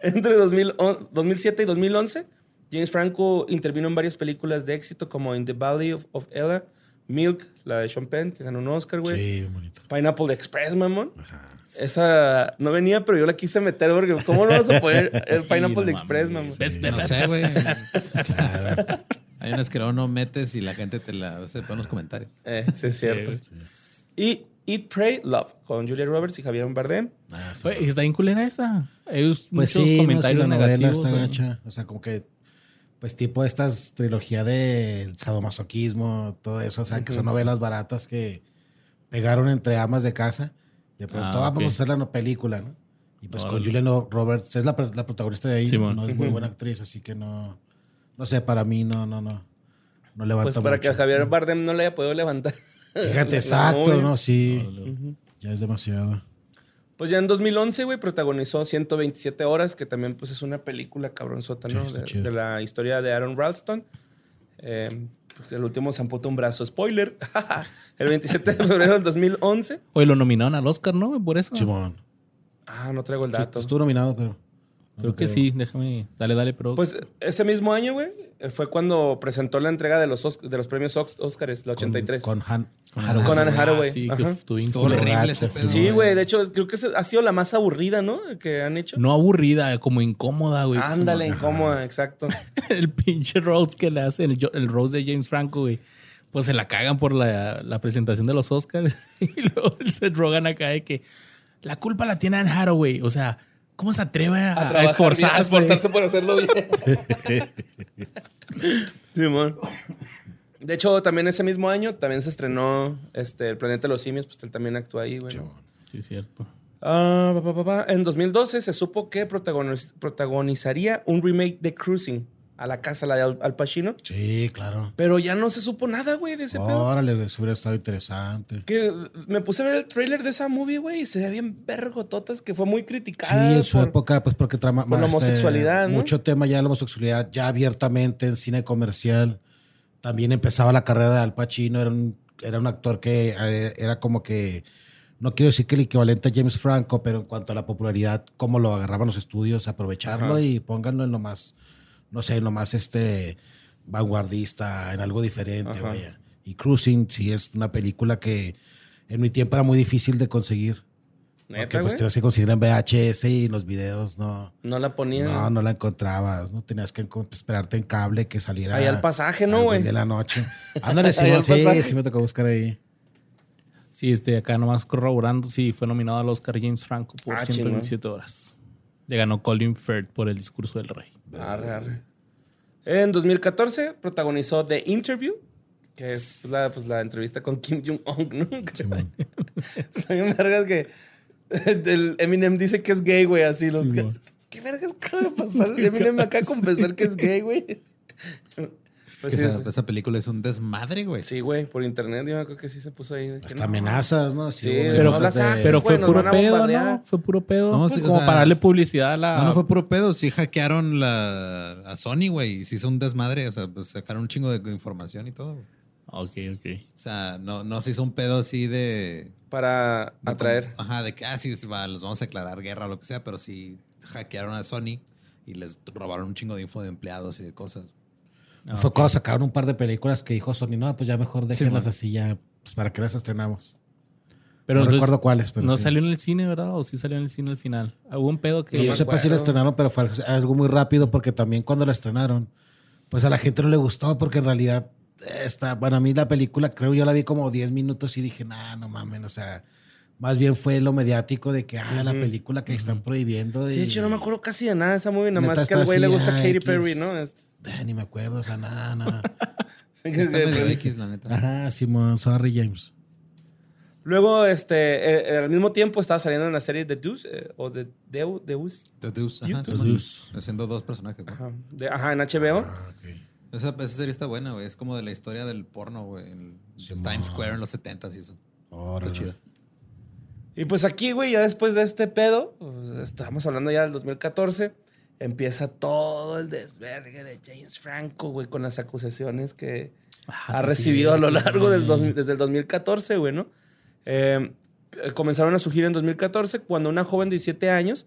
Entre 2007 y 2011 James Franco intervino en varias películas de éxito como In the Valley of, Ella, Milk, la de Sean Penn, que ganó un Oscar, güey. Sí, bonito. Pineapple Express, mamón. Esa no venía, pero yo la quise meter porque ¿cómo no vas a poder el Pineapple Express, mamón? no sé, güey. Hay unas que no metes y la gente te la hace en los comentarios. Eh, sí, es cierto. Y Eat, Pray, Love, con Julia Roberts y Javier Bardem. Ah, está bien culera esa. Hay pues muchos comentarios negativos. O sea, como que pues tipo estas trilogía de sadomasoquismo, todo eso, o sea, que son novelas baratas que pegaron entre amas de casa. De pronto ah, vamos a hacer la película, ¿no? Y pues con Julian Roberts, es la, protagonista de ahí, no es muy buena actriz, así que no, no sé, para mí no, no, no, no levanta Pues para que a Javier Bardem no le haya podido levantar. Fíjate, exacto, ¿no? Sí, ya es demasiado. Pues ya en 2011, güey, protagonizó 127 horas, que también pues es una película cabronzota, ¿no? de, la historia de Aaron Ralston. Eh, pues el último se amputó un brazo. Spoiler. el 27 de febrero del 2011. Hoy lo nominaron al Oscar, ¿no? Por eso. Simón. Ah, no traigo el dato. estuvo nominado, pero... Creo que sí, déjame. Dale, dale, pero. Pues ese mismo año, güey, fue cuando presentó la entrega de los, de los premios Oscars, la 83. Con, Han, con, Anne Hathaway. sí, estuvo horrible ese pedo. Sí, güey. De hecho, creo que ha sido la más aburrida, ¿no? Que han hecho. No aburrida, como incómoda, güey. Ándale, incómoda, exacto. el pinche Rose que le hace, el, el Rose de James Franco, güey pues se la cagan por la, la, presentación de los Oscars. y luego se drogan acá de que la culpa la tiene Anne Hathaway. O sea, ¿Cómo se atreve a, esforzarse? esforzarse por hacerlo bien. Simón. De hecho, también ese mismo año también se estrenó este, El Planeta de los Simios, pues él también actúa ahí, güey. Sí, es cierto. Ah, en 2012 se supo que protagonizaría un remake de Cruising a la casa, la de Al Pacino. Sí, claro. Pero ya no se supo nada, güey, de ese pedo. Órale, eso hubiera estado interesante. Que me puse a ver el trailer de esa movie, güey, y se ve bien vergototas, que fue muy criticada. Sí, en su época, pues porque trama. La este, homosexualidad, ¿no? Mucho tema ya de la homosexualidad, ya abiertamente en cine comercial. También empezaba la carrera de Al Pacino, era un, era un actor que eh, era como que. No quiero decir que el equivalente a James Franco, pero en cuanto a la popularidad, cómo lo agarraban los estudios, aprovecharlo y pónganlo en lo más no sé, nomás este vanguardista, en algo diferente, vaya. Y Cruising sí es una película que en mi tiempo era muy difícil de conseguir. ¿Neta, porque pues tenías que conseguir en VHS y los videos no. No la ponían. No, no la encontrabas. No tenías que esperarte en cable que saliera. Ahí al pasaje, ¿no, güey? De la noche. Ándale, sí, sí, sí, me tocó buscar ahí. Sí, este, acá nomás corroborando, sí, fue nominado al Oscar James Franco por ah, 127 horas. Le ganó Colin Firth por el discurso del rey. Arre, arre. En 2014 protagonizó The Interview, que es la, pues, la entrevista con Kim Jong-un, ¿no? Sí, Son vergas que el Eminem dice que es gay, güey, así. los, ¿qué, ¿Qué vergas acaba de pasar? Eminem me acaba de confesar que es gay, güey. Pues esa, película es un desmadre, güey. Sí, güey, por internet yo creo que sí se puso ahí. Hasta amenazas, ¿no? Sí, pero, pero fue puro pedo, ¿no? Fue puro pedo. No, pues como para darle publicidad a la... No, no fue puro pedo. Sí hackearon la... a Sony, güey. Y se hizo un desmadre. O sea, pues sacaron un chingo de información y todo, güey. Ok, ok. O sea, no, no se hizo un pedo así de... Para atraer. ajá, de que, ah, sí, los vamos a declarar guerra o lo que sea. Pero sí hackearon a Sony y les robaron un chingo de info de empleados y de cosas. Ah, Fue cuando sacaron un par de películas que dijo Sony, no, pues ya mejor déjenlas así ya, pues para que las estrenamos. Pero no recuerdo cuáles, pero No salió en el cine, ¿verdad? ¿O sí salió en el cine al final? Hubo un pedo que... que yo sepa si la estrenaron, pero fue algo muy rápido porque también cuando la estrenaron, pues a la gente no le gustó porque en realidad está... Bueno, a mí la película creo yo la vi como 10 minutos y dije, nah, no mames, o sea... Más bien fue lo mediático de que, ah, la película que están prohibiendo. Sí, de hecho, no me acuerdo casi de nada de esa movie, nada más que al güey le gusta Katy Perry, ¿no? ni me acuerdo, o sea, nada, nada. Está medio X, la neta. Ajá, Simón, sorry, James. Luego, este, eh, al mismo tiempo estaba saliendo en la serie The Deuce, eh, o The Deus. The Deuce, ajá. The Deuce. Haciendo dos personajes. Ajá. ajá, en HBO. Ah, esa, esa, serie está buena, güey. Es como de la historia del porno, güey. En Times Square en los 70s y eso. está chido. Y pues aquí, güey, ya después de este pedo, pues, estamos hablando ya del 2014, empieza todo el desvergue de James Franco, güey, con las acusaciones que ah, ha recibido a lo largo del desde el 2014, güey, ¿no? Eh, comenzaron a surgir en 2014 cuando una joven de 17 años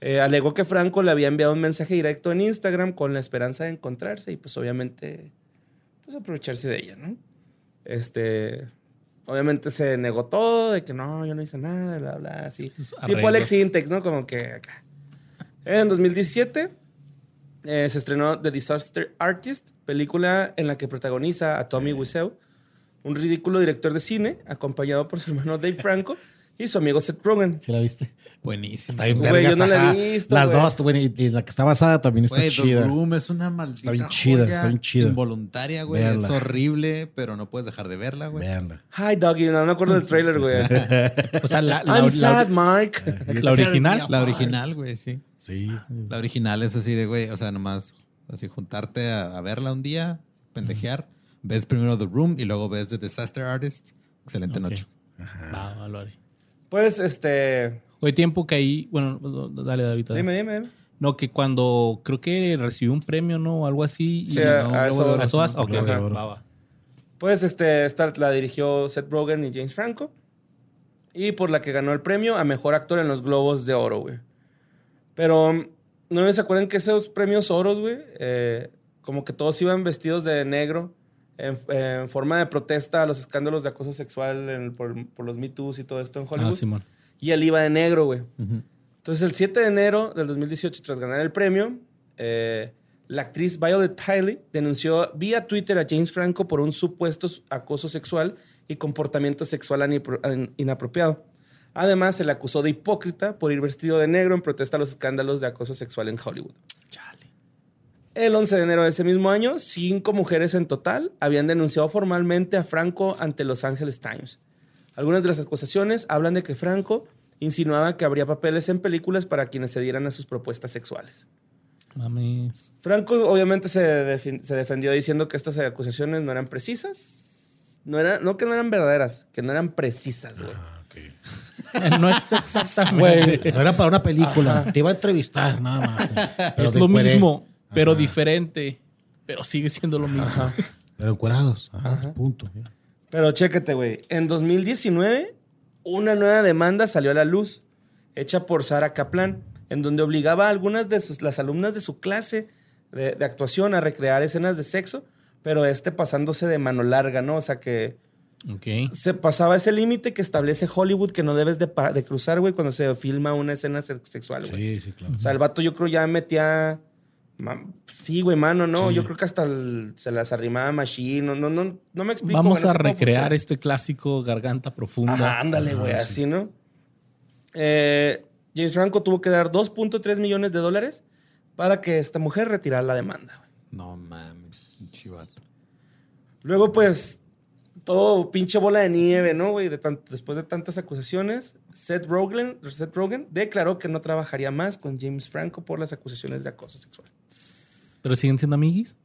eh, alegó que Franco le había enviado un mensaje directo en Instagram con la esperanza de encontrarse y pues obviamente pues aprovecharse de ella, ¿no? Este, obviamente se negó todo, de que no, yo no hice nada, bla, bla, así. tipo Alex Intex, ¿no? Como que acá. En 2017 eh, se estrenó The Disaster Artist, película en la que protagoniza a Tommy Wiseau, un ridículo director de cine, acompañado por su hermano Dave Franco y su amigo Seth Rogen. ¿Sí la viste? Buenísimo. Está bien güey, yo no la he visto. Las dos, güey. Y, la que está basada también está chida. The Room es una maldita Está bien chida, está bien chida. Involuntaria, güey. Es horrible, pero no puedes dejar de verla, güey. Veanla. Hi, Doggy. No me acuerdo del trailer, güey. o sea, la, I'm sad, Mike. La original. La original, güey, sí. Sí. La original es así de, güey, o sea, nomás así juntarte a, verla un día, pendejear. Ves primero The Room y luego ves The Disaster Artist. Excelente noche. Ajá. Va, lo haré. Pues, este. Hoy tiempo que ahí. Bueno, dale, David. Dime, dime, dime. No, que cuando creo que recibió un premio, ¿no? O algo así. Sí, a, eso, a Ok, Pues este, esta la dirigió Seth Rogen y James Franco. Y por la que ganó el premio a mejor actor en los Globos de Oro, güey. Pero no se acuerdan que esos premios oros, güey, eh, como que todos iban vestidos de negro en, forma de protesta a los escándalos de acoso sexual por, los Me y todo esto en Hollywood. Ah, y él iba de negro, güey. Entonces, el 7 de enero del 2018, tras ganar el premio, eh, la actriz Violet Tiley denunció vía Twitter a James Franco por un supuesto acoso sexual y comportamiento sexual inapropiado. Además, se le acusó de hipócrita por ir vestido de negro en protesta a los escándalos de acoso sexual en Hollywood. El 11 de enero de ese mismo año, cinco mujeres en total habían denunciado formalmente a Franco ante Los Angeles Times. Algunas de las acusaciones hablan de que Franco insinuaba que habría papeles en películas para quienes se dieran a sus propuestas sexuales. Mames. Franco obviamente se, defendió diciendo que estas acusaciones no eran precisas. No, era, no que no eran verdaderas, que no eran precisas, güey. Ah, no es exactamente. no era para una película. Te iba a entrevistar, nada más. es lo mismo pero diferente. Pero sigue siendo lo mismo. Pero encuerados. Ajá, punto. Pero chéquete, güey. En 2019, una nueva demanda salió a la luz, hecha por Sara Kaplan, en donde obligaba a algunas de sus, las alumnas de su clase de, actuación a recrear escenas de sexo, pero este pasándose de mano larga, ¿no? O sea que se pasaba ese límite que establece Hollywood que no debes de, de cruzar, güey, cuando se filma una escena sexual, güey. Sí, sí, claro. O sea, el vato yo creo ya metía sí, güey, mano, no. Yo creo que hasta se las arrimaba Machine. No, no, no, no me explico. Vamos a recrear este clásico Garganta Profunda. ándale, güey, así, ¿no? Eh, James Franco tuvo que dar 2.3 millones de dólares para que esta mujer retirara la demanda. Güey. No mames, chivato. Luego, pues, todo pinche bola de nieve, ¿no, güey? después de tantas acusaciones, Seth Rogen, Seth Rogen declaró que no trabajaría más con James Franco por las acusaciones de acoso sexual. ¿Pero siguen siendo amiguis?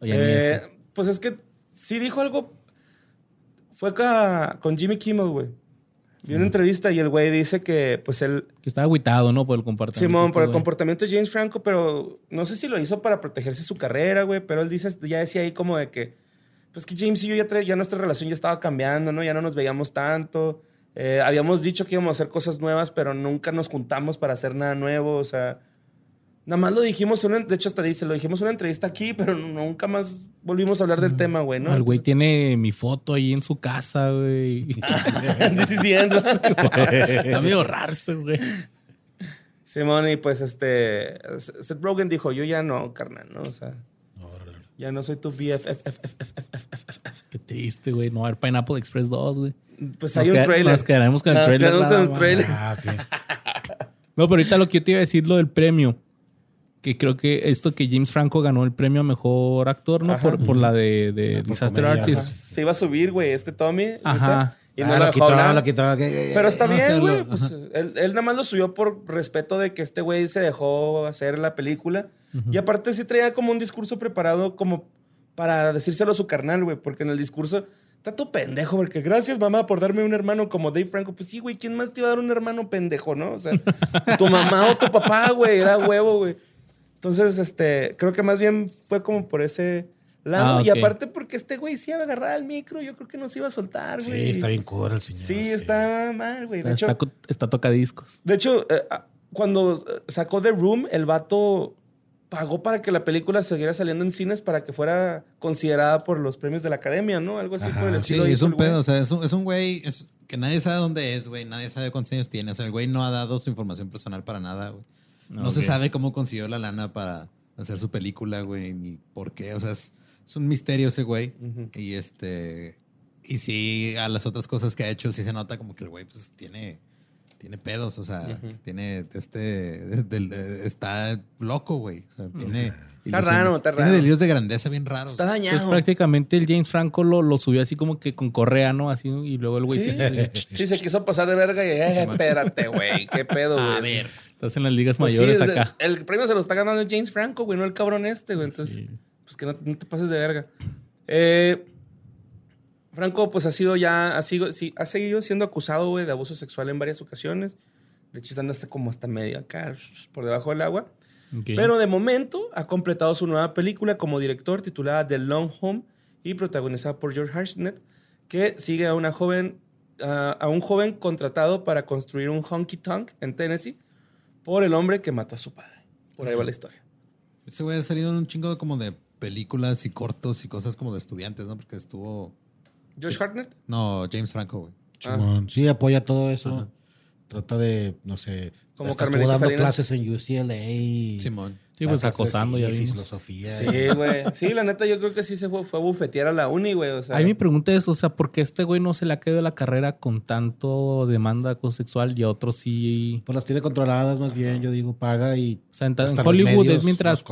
Eh, pues es que sí dijo algo. Fue con Jimmy Kimmel, güey. Vi una entrevista y el güey dice que, pues él. Que estaba aguitado, ¿no? Por el comportamiento. Simón, por el comportamiento de James Franco, pero no sé si lo hizo para protegerse su carrera, güey. Pero él dice, ya decía ahí como de que pues que James y yo ya, ya nuestra relación ya estaba cambiando, ¿no? Ya no nos veíamos tanto. Eh, habíamos dicho que íbamos a hacer cosas nuevas, pero nunca nos juntamos para hacer nada nuevo. O sea, nada más lo dijimos, una, de hecho hasta dice, lo dijimos en una entrevista aquí, pero nunca más volvimos a hablar del tema, güey, ¿no? El güey tiene mi foto ahí en su casa, güey. Diciendo. Está medio raro güey. Simón, y pues este, Seth Rogen dijo, yo ya no, carnal, ¿no? O sea... Ya no soy tu BFF. Qué triste, güey. No haber Pineapple Express 2, güey. Pues hay un trailer. Nos quedaremos con el trailer. Nos quedaremos con el trailer. Ah, no, pero ahorita lo que yo te iba a decir, lo del premio. Que creo que esto que James Franco ganó el premio a mejor actor, ¿no? Por, por, la de, de Disaster Artist. Se iba a subir, güey, este Tommy. Ajá. Y no ah, lo, quitó, Pero está bien, güey. Pues, él, él, nada más lo subió por respeto de que este güey se dejó hacer la película. Y aparte sí traía como un discurso preparado como para decírselo a su carnal, güey. Porque en el discurso está todo pendejo. Porque gracias, mamá, por darme un hermano como Dave Franco. Pues sí, güey, ¿quién más te iba a dar un hermano pendejo, no? O sea, tu mamá o tu papá, güey. Era huevo, güey. Entonces, este, creo que más bien fue como por ese lado. Ah, y aparte porque este güey sí iba a agarrar al micro, yo creo que nos iba a soltar, güey. Sí, está bien cool el señor. Sí, está mal, güey. De está, hecho, está, tocadiscos. De hecho, eh, cuando sacó The Room, el vato pagó para que la película siguiera saliendo en cines para que fuera considerada por los premios de la academia, ¿no? Algo así como el estilo. Sí, es un pedo, o sea, es un, es un güey que nadie sabe dónde es, güey, nadie sabe cuántos años tiene, o sea, el güey no ha dado su información personal para nada, güey. No, se sabe cómo consiguió la lana para hacer su película, güey, ni por qué, o sea, es, un misterio ese güey. Y este, y sí, a las otras cosas que ha hecho, sí se nota como que el güey, pues, tiene tiene pedos, o sea, tiene este, está loco, güey. O sea, tiene... Está raro, está raro. Tiene delirios de grandeza bien raros. Está dañado. Pues prácticamente el James Franco lo, lo, subió así como que con correa, ¿no? Así, y luego el güey ¿Sí? se... sí, se quiso pasar de verga y eh, espérate, güey, qué pedo, güey. A ver. Estás en las ligas pues mayores acá. El premio se lo está ganando James Franco, güey, no el cabrón este, güey. Entonces, pues que no, no, te pases de verga. Eh, Franco, pues ha sido ya, ha, sido, sí, ha seguido siendo acusado, güey, de abuso sexual en varias ocasiones. De hecho, anda hasta como hasta medio acá, por debajo del agua. Pero de momento ha completado su nueva película como director titulada The Long Home y protagonizada por George Hartnett, que sigue a una joven, a un joven contratado para construir un honky tonk en Tennessee por el hombre que mató a su padre. Por ahí va la historia. Ese güey ha salido en un chingo como de películas y cortos y cosas como de estudiantes, ¿no? Porque estuvo ¿Josh Hartnett? No, James Franco, güey. Ah. Sí, apoya todo eso. Trata de, no sé, como estuvo dando clases en UCLA. Simón. Sí, pues acosando ya filosofía. Sí, güey. Sí, la neta, yo creo que sí se fue, fue a bufetear a la uni, güey. O sea. A mí mi pregunta es, o sea, ¿por qué este güey no se le ha quedado la carrera con tanto demanda sexual y a otros sí? Pues las tiene controladas más bien, yo digo, paga y... O sea, en, Hollywood es mientras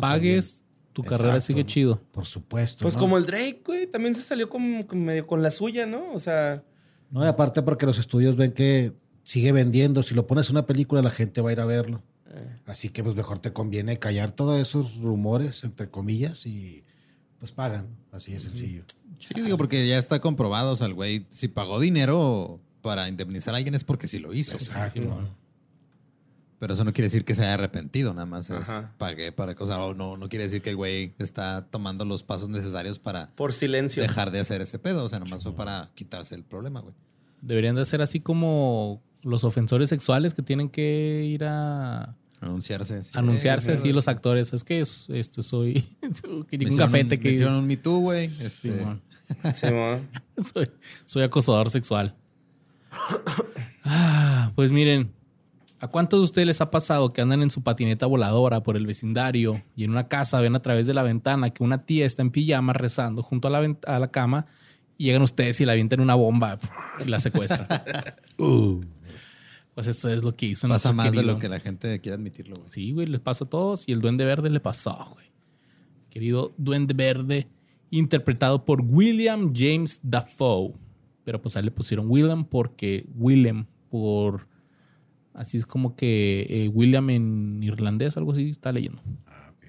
pagues, tu carrera sigue chido. Por supuesto. Pues como el Drake, güey, también se salió con, medio con la suya, ¿no? O sea. No, y aparte porque los estudios ven que sigue vendiendo. Si lo pones en una película, la gente va a ir a verlo. Eh. Así que pues mejor te conviene callar todos esos rumores, entre comillas, y pues pagan. Así de sencillo. Sí, digo, porque ya está comprobado. O sea, el güey, si pagó dinero para indemnizar a alguien es porque sí lo hizo. Exacto. Pero eso no quiere decir que se haya arrepentido, nada más es pagué para que, o sea, no, no quiere decir que el güey está tomando los pasos necesarios para por silencio dejar de hacer ese pedo, o sea, nomás fue para quitarse el problema, güey. Deberían de ser así como los ofensores sexuales que tienen que ir a anunciarse, anunciarse así los actores, es que es, esto soy un gafete que hicieron un Me Too, güey. Este... soy, soy acosador sexual. ah, pues miren, ¿A cuántos de ustedes les ha pasado que andan en su patineta voladora por el vecindario y en una casa ven a través de la ventana que una tía está en pijama rezando junto a la, a la cama y llegan ustedes y la avientan una bomba y la secuestran? Uh. Pues eso es lo que hizo. Pasa más de lo que la gente quiere admitirlo, güey. Sí, güey, les pasa a todos y el Duende Verde le pasó, güey. Querido Duende Verde, interpretado por William James Dafoe. Pero pues a él le pusieron William porque William, por. Así es como que eh, William en irlandés, algo así, está leyendo. Ah, ok.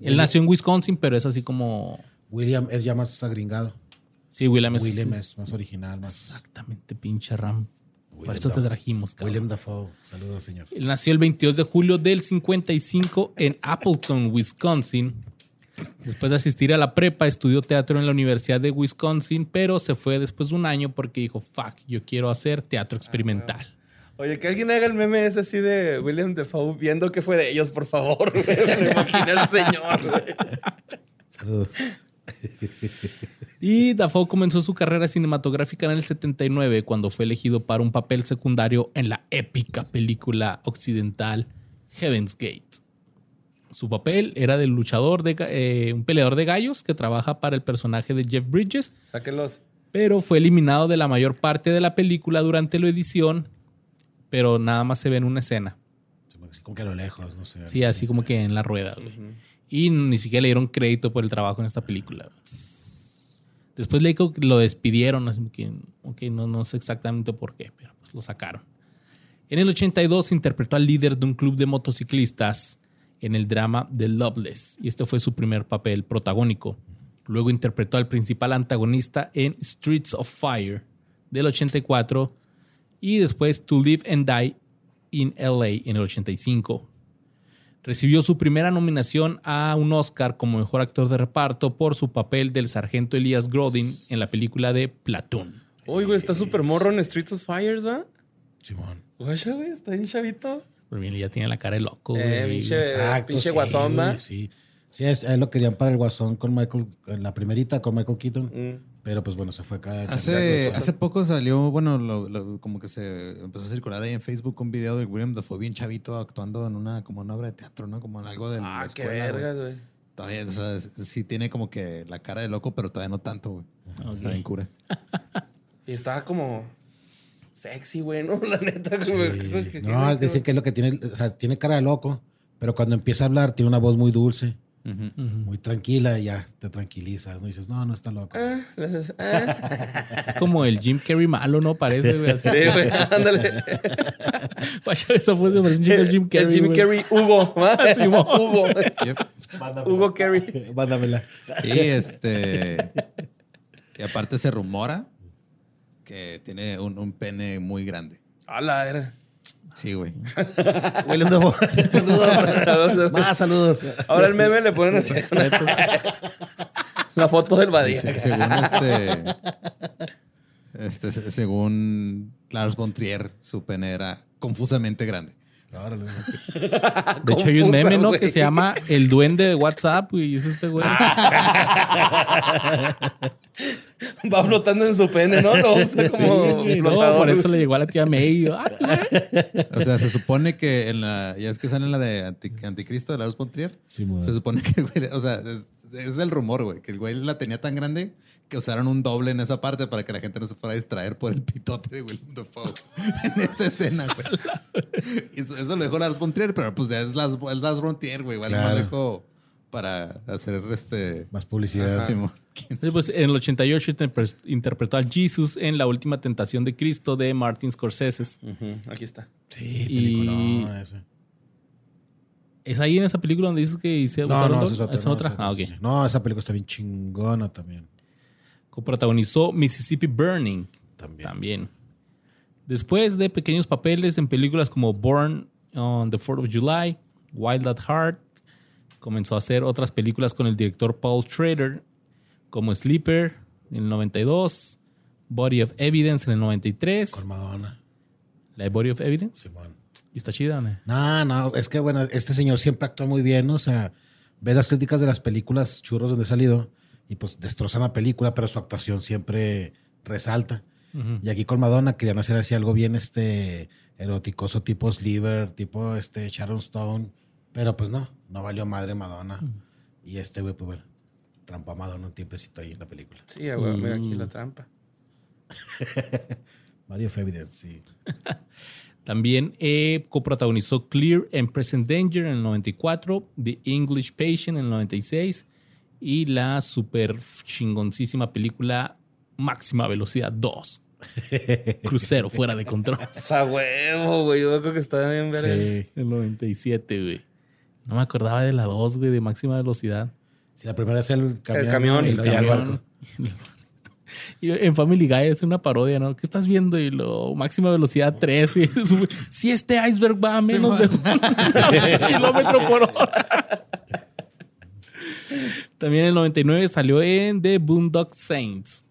Él nació en Wisconsin, pero es así como. William es ya más agringado. Sí, William es. William es más original. Más... Exactamente, pinche Ram. Por eso te trajimos, cabrón. William Dafoe. Saludos, señor. Él nació el 22 de julio del 55 en Appleton, Wisconsin. Después de asistir a la prepa, estudió teatro en la Universidad de Wisconsin, pero se fue después de un año porque dijo, fuck, yo quiero hacer teatro experimental. Oye, que alguien haga el meme ese así de William Dafoe viendo qué fue de ellos, por favor. Me imaginé al señor. Saludos. Y Dafoe comenzó su carrera cinematográfica en el 79 cuando fue elegido para un papel secundario en la épica película occidental Heaven's Gate. Su papel era del luchador de eh, un peleador de gallos que trabaja para el personaje de Jeff Bridges. Sáquenlos. Pero fue eliminado de la mayor parte de la película durante la edición, pero nada más se ve en una escena. Así como que a lo lejos, no sé. Sí, así como que en la rueda, Y ni siquiera le dieron crédito por el trabajo en esta película. Después le dijo que lo despidieron, así no, no sé exactamente por qué, pero pues lo sacaron. En el 82 interpretó al líder de un club de motociclistas en el drama The Loveless, y este fue su primer papel protagónico. Luego interpretó al principal antagonista en Streets of Fire del 84 y después To Live and Die in LA en el 85. Recibió su primera nominación a un Oscar como mejor actor de reparto por su papel del sargento Elias Grodin en la película de Platoon. Uy, güey, está súper morro en Streets of Fires, ¿va? Simón. Oye, güey, está bien chavito. Pero bien, ya tiene la cara de loco, eh, güey. pinche, Exacto, pinche guasón, ¿va? Sí. Sí, es, lo querían para el guasón con Michael, en la primerita con Michael Keaton. Mm. Pero pues bueno, se fue acá. Hace, hace poco salió, bueno, como que se empezó a circular ahí en Facebook un video de William Dafoe bien chavito actuando en una, como una obra de teatro, ¿no? Como en algo de ah, qué vergas, güey. Todavía, o sea, sí tiene como que la cara de loco, pero todavía no tanto, güey. Está bien cura. y estaba como sexy, güey, ¿no? La neta. no, dicen que es lo que tiene, o sea, tiene cara de loco, pero cuando empieza a hablar tiene una voz muy dulce. Muy tranquila y ya te tranquilizas, ¿no? dices, no, no está loco. Ah, ah. Es como el Jim Carrey malo, ¿no? Parece, güey. Sí, güey, ándale. eso fue de el Jim Carrey. El Jim Carrey Hugo, sí, Hugo. Hugo Carrey. Mándamela. Y este. Y aparte se rumora que tiene un, un pene muy grande. ¡Hala! Era. Sí, güey. William Dafoe. saludos. Más saludos. Ahora el meme le ponen así. la foto del Badía. según este, este. según Lars von Trier, su pene era confusamente grande. De hecho, hay un meme, ¿no? Que se llama El Duende de WhatsApp, y es este güey. Va flotando en su pene, ¿no? Lo usa como no, por eso le llegó a la tía May. o sea, se supone que en la... Ya es que sale en la de Anticristo de la Luz Pontrier. Sí, se supone que, güey, o sea, es, es, el rumor, güey, que el güey la tenía tan grande que usaron un doble en esa parte para que la gente no se fuera a distraer por el pitote de William Dafoe en esa escena, güey. Eso, eso, lo dejó Lars Pontrier, pero pues ya es Lars, es Lars Pontrier, güey. Igual claro. lo dejó para hacer este... Más publicidad. pues en el 88 interpretó a Jesus en La Última Tentación de Cristo de Martin Scorsese. Aquí está. Sí, película. ¿Es ahí en esa película donde dices que hice no, no, es otra. ¿Es otra? ah, ok. No, esa película está bien chingona también. Coprotagonizó Mississippi Burning. También. También. Después de pequeños papeles en películas como Born on the 4th of July, Wild at Heart, comenzó a hacer otras películas con el director Paul Schrader, como Sleeper en el 92, Body of Evidence en el 93. Con Madonna. ¿La de Body of Evidence? Simón. ¿Y está chida, ¿no? No, no, es que bueno, este señor siempre actúa muy bien, o sea, ves las críticas de las películas churros donde ha salido y pues destrozan la película, pero su actuación siempre resalta. Y aquí con Madonna querían hacer así algo bien este eroticoso, tipo Sliver, tipo este Sharon Stone. Pero pues no, no valió madre Madonna. Y este güey, pues bueno, trampa a Madonna un tiempecito ahí en la película. Sí, güey, mira aquí la trampa. Mario Evidence, sí. También eh, coprotagonizó Clear and Present Danger en el 94, The English Patient en el 96 y la super chingoncísima película Máxima Velocidad 2. Crucero fuera de control. Esa huevo, güey. Yo creo que está bien ver sí. El 97, güey. No me acordaba de la 2, güey, de máxima velocidad. Si la primera es el camión, el camión y el luego ya el barco. Y en Family Guy es una parodia, ¿no? ¿Qué estás viendo? Y lo máxima velocidad 3. Y sube. Si este iceberg va a menos de un kilómetro por hora. También en el 99 salió en The Boondock Saints.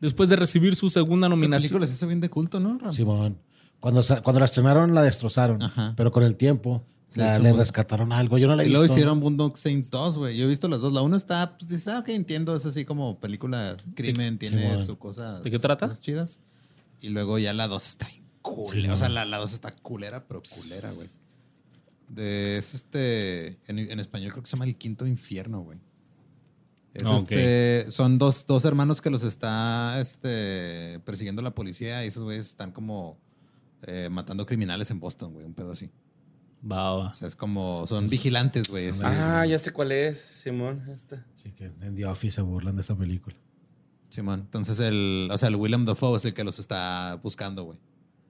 Después de recibir su segunda Esa nominación. película se hizo bien de culto, ¿no? Ram? Simón. Cuando, cuando la estrenaron la destrozaron. Ajá. Pero con el tiempo Le rescataron algo. Yo no la he Y luego visto. hicieron Boondock Saints 2, güey. Yo he visto las dos. La una está, pues dices, ah, ok, entiendo. Es así como película crimen, tiene su cosa. ¿De qué trata? cosas chidas. Y luego ya la 2 está culera. o sea, la, la 2 está culera, pero culera, güey. De, es este. En, en español creo que se llama El Quinto Infierno, güey. Es Ok. este, son dos, dos hermanos que los está este, persiguiendo la policía y esos güeyes están como eh, matando criminales en Boston, güey. Un pedo así. Va, va. O sea, es como. Son vigilantes, güey. Ah, ya sé cuál es, Simón. Esta. Sí, que en The Office se burlan de esta película. Simón. Entonces, el, o sea, el Willem Dafoe es el que los está buscando, güey.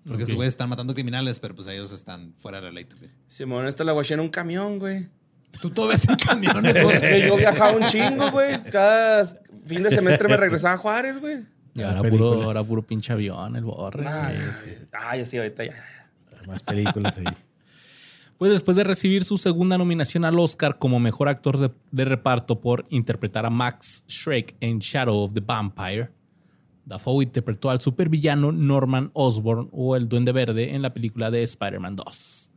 Porque Ok. esos güeyes están matando criminales, pero pues ellos están fuera de la ley también. Simón, esta la guaché en un camión, güey. Tú todo ves en camiones, Pues güey. que yo viajaba un chingo, güey. Cada fin de semestre me regresaba a Juárez, güey. Y Ah, ahora películas. puro, ahora puro pinche avión, el borre. Ah, Ay, sí, ahorita ya. Más películas ahí. Pues después de recibir su segunda nominación al Oscar como mejor actor de, de reparto por interpretar a Max Shrek en Shadow of the Vampire, Dafoe interpretó al supervillano Norman Osborn o el Duende Verde en la película de Spider-Man 2.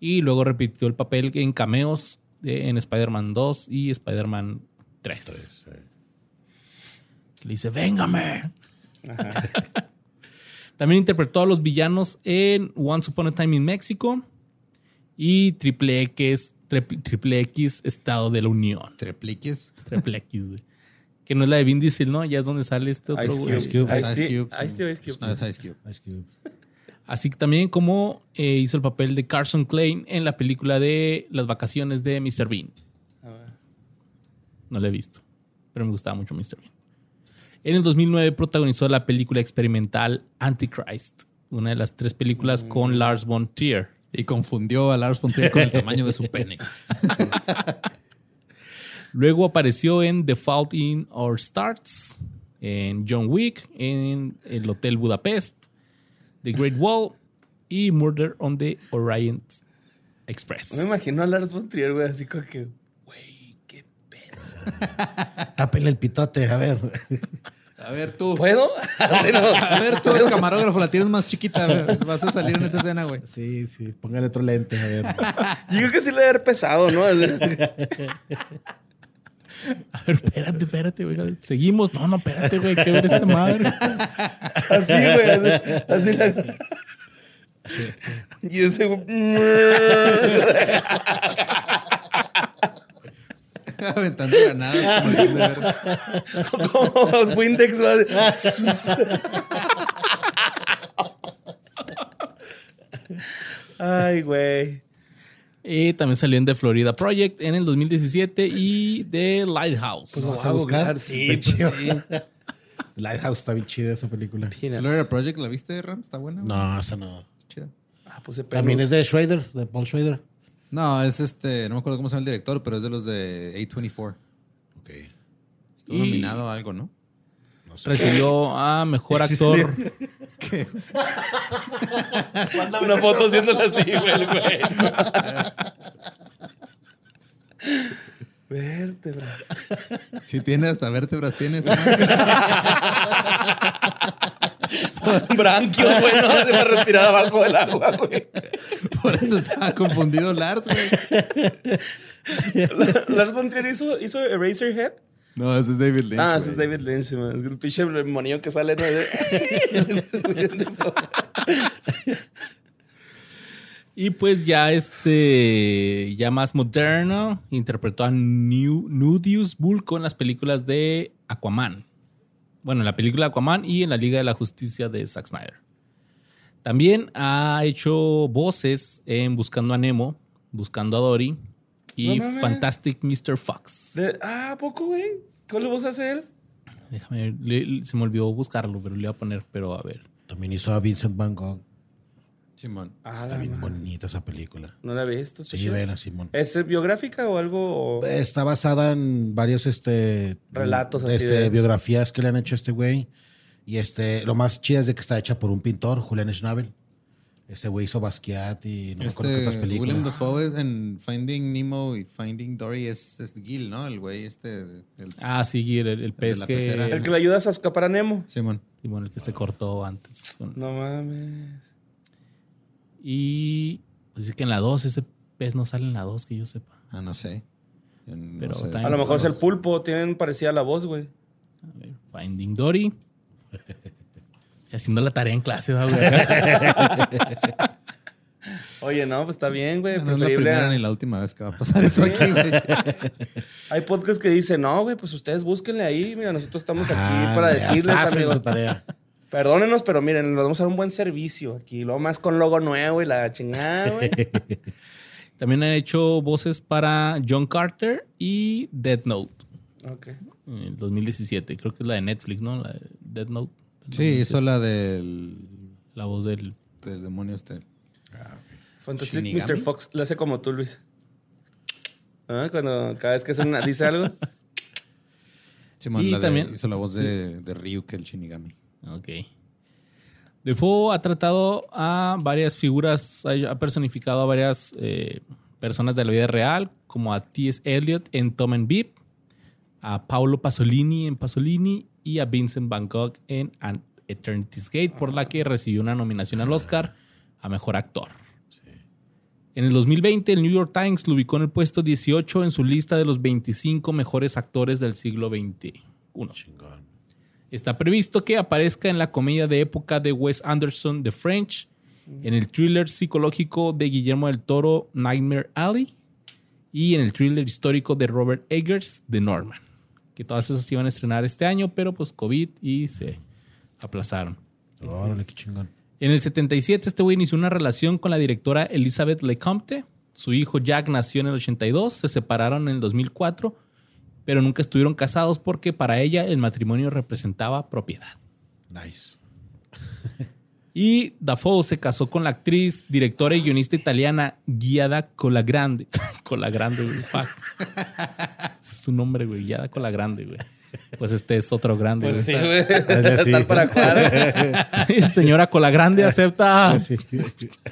Y luego repitió el papel en cameos de- en Spider-Man 2 y Spider-Man 3. Le dice, véngame. También interpretó a los villanos en Once Upon a Time in Mexico y Triple X, Triple, Triple X Estado de la Unión. Trepliques. Triple X, güey. Que no es la de Vin Diesel, ¿no? Ya es donde sale este otro, güey. Ice Cube. Ice Ice Cube. Cube. Ice Cube, Ice Cube. No, es Ice Cube. Ice Cube. Así que también como eh, hizo el papel de Carson Klein en la película de Las vacaciones de Mr. Bean. A ver. No la he visto, pero me gustaba mucho Mr. Bean. En el 2009 protagonizó la película experimental Antichrist, una de las tres películas con Lars von Trier. Y confundió a Lars von Trier con el tamaño de su pene. Luego apareció en The Fault in Our Stars, en John Wick, en el Hotel Budapest, The Great Wall y Murder on the Orient Express. No me imagino a Lars von Trier, güey, así como que, güey, qué pedo. Tápenle el pitote, a ver. A ver, tú. ¿Puedo? A ver, tú, el camarógrafo, la tienes más chiquita. a ver, Vas a salir en esa escena, güey. Sí, sí, póngale otro lente, a ver. Yo creo que sí le debe haber pesado, ¿no? A ver, espérate, espérate, güey. Seguimos. No, no, espérate, güey. ¿Qué ver esta madre? Así, güey. Así, así la... Y ese. Aventando granadas. como los Windex. Ay, güey. Y también salió en The Florida Project en el 2017 y The Lighthouse. Pues. Sí, pues chido. sí. Lighthouse está bien chida esa película. Florida Project, ¿la viste, Ram? ¿Está buena? güey? No, esa no. Chida. Ah, puse También pelos. es de Schrader, de Paul Schrader. No, es este, no me acuerdo cómo se llama el director, pero es de los de A24. Ok. Estuvo Y- nominado a algo, ¿no? Recibió a mejor actor. ¿Qué? Una foto haciéndola así, güey, el güey. Vértebra. Si tiene hasta vértebras, tienes. Branquios, güey, no se va a respirar abajo del agua, güey. Por eso estaba confundido Lars, güey. Lars von Trier hizo, hizo Eraserhead. No, ese es David Lynch. Ah, ese es David Lynch, man. Es el pinche monillo que sale, ¿no? Y pues ya este, ya más moderno, interpretó a New, Nudius Bulko en las películas de Aquaman. Bueno, en la película Aquaman y en la Liga de la Justicia de Zack Snyder. También ha hecho voces en Buscando a Nemo, Buscando a Dory y Fantastic Mr. Fox. ah, ¿a poco, güey? ¿Cuál voz hace él? Déjame ver, se me olvidó buscarlo, pero le voy a poner, pero a ver. También hizo a Vincent Van Gogh. Simón. Ah, Está bien bonita esa película. No la he visto. Sí, vela, Simón. ¿Es biográfica o algo? Está basada en varios este, relatos así este, biografías que le han hecho a este güey. Y este, lo más chido es de que está hecha por un pintor, Julian Schnabel. Ese güey hizo Basquiat y no me acuerdo qué otras este, películas. William Dafoe en Finding Nemo y Finding Dory es, es Gil, ¿no? El güey este. ah, sí, Gil, el, pez que... El que le ayuda a escapar a Nemo. Simón. Y bueno, el que se cortó antes. No mames. Y dice que en la 2 ese pez no sale en la 2, que yo sepa. Ah, no sé. Pero A lo mejor es el pulpo, tienen parecida la voz, güey. A ver, Finding Dory. haciendo la tarea en clase, güey. Oye, no, pues está bien, güey. No, es la primera ni la última vez que va a pasar eso aquí, güey. Hay podcasts que dicen, no, güey, pues ustedes búsquenle ahí. Mira, nosotros estamos aquí ah, para decirles, amigos. tarea. Perdónenos, pero miren, nos vamos a dar un buen servicio aquí. Lo más con logo nuevo y la chingada, güey. También han hecho voces para John Carter y Dead Note. Ok. En el 2017. Creo que es la de Netflix, ¿no? La de Dead Note. Sí, hizo la del. La voz del. Del demonio este. Ah, Fantastic Mr. Fox le hace como tú, Luis. ¿Ah? Cuando cada vez que dice algo. Sí, y también hizo la voz de, de Ryuk, el Shinigami. Ok. Defoe ha tratado a varias figuras, ha personificado a varias eh, personas de la vida real, como a T.S. Eliot en Tom and Beep, a Paolo Pasolini en Pasolini y a Vincent Van Gogh en An Eternity's Gate, por la que recibió una nominación al Oscar a Mejor Actor. En el 2020, el New York Times lo ubicó en el puesto 18 en su lista de los 25 mejores actores del siglo XXI. Está previsto que aparezca en la comedia de época de Wes Anderson, The French, en el thriller psicológico de Guillermo del Toro, Nightmare Alley, y en el thriller histórico de Robert Eggers, The Norman. Que todas esas se iban a estrenar este año, pero pues COVID y se aplazaron. Órale, qué chingón. En el 77, este güey inició una relación con la directora Elizabeth Lecomte. Su hijo Jack nació en el 82, se separaron en el 2004 pero nunca estuvieron casados porque para ella el matrimonio representaba propiedad. Nice. Y Dafoe se casó con la actriz, directora y guionista italiana Giada Colagrande. Colagrande, güey. Fuck. Ese es su nombre, güey. Giada Colagrande, güey. Pues este es otro grande. Pues sí, güey. Tal para. Sí, señora Colagrande acepta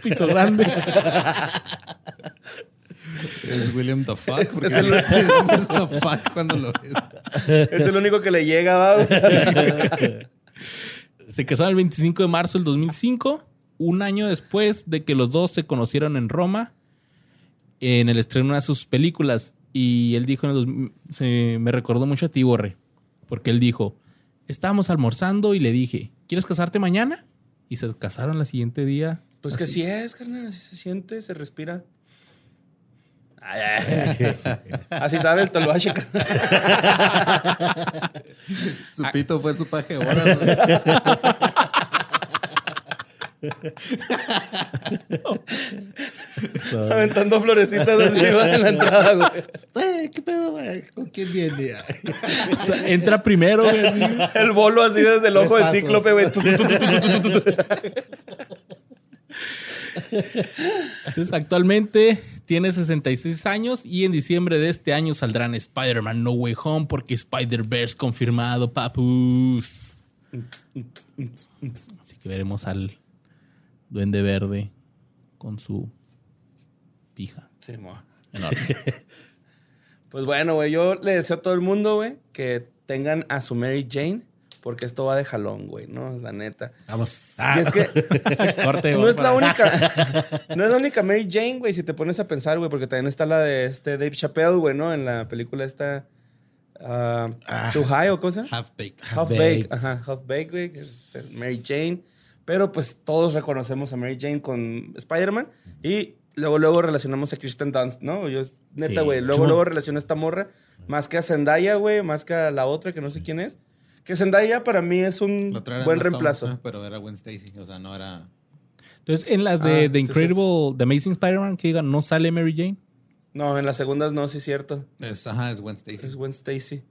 pito grande. Es William the Fuck. Es, el, cuando lo ves. Es el único que le llega, vamos. Se casaron el 25 de marzo del 2005, un año después de que los dos se conocieron en Roma en el estreno de una de sus películas. Y él dijo, se me recordó mucho a ti, Borre, porque él dijo, estábamos almorzando y le dije, ¿quieres casarte mañana? Y se casaron el siguiente día. Pues que sí es, carnal, así se siente, se respira. Así sabe el toloache. su pito fue su paje ahora. Aventando florecitas así en la entrada, güey. ¿Qué pedo, güey? ¿Con quién viene? o sea, entra primero, güey. El bolo así desde el ojo del cíclope, güey. Entonces, actualmente tiene 66 años y en diciembre de este año saldrán Spider-Man No Way Home porque Spider-Verse confirmado, papus. Así que veremos al Duende Verde con su pija. Sí, Pues bueno, güey, yo le deseo a todo el mundo, güey, que tengan a su Mary Jane porque esto va de jalón, güey, ¿no? La neta. Vamos. Y es que no es la única, no es la única Mary Jane, güey, si te pones a pensar, güey, porque también está la de este Dave Chappelle, güey, ¿no? En la película esta uh, Too High o cosa. Half Baked. Half Baked. Ajá, Half Baked, güey. Mary Jane. Pero pues todos reconocemos a Mary Jane con Spider-Man. Y luego, luego relacionamos a Kristen Dunst, ¿no? Yo, neta, Sí. güey. Luego, luego relaciono a esta morra. Más que a Zendaya, güey. Más que a la otra que no sé quién es. Que Zendaya para mí es un buen Stone, reemplazo. Pero era Gwen Stacy. O sea, no era. Entonces, en las de Ah, The sí, Incredible, The Amazing Spider-Man, que digan, no sale Mary Jane. No, en las segundas no, sí es cierto. Es, ajá, es Gwen Stacy. Es Gwen Stacy.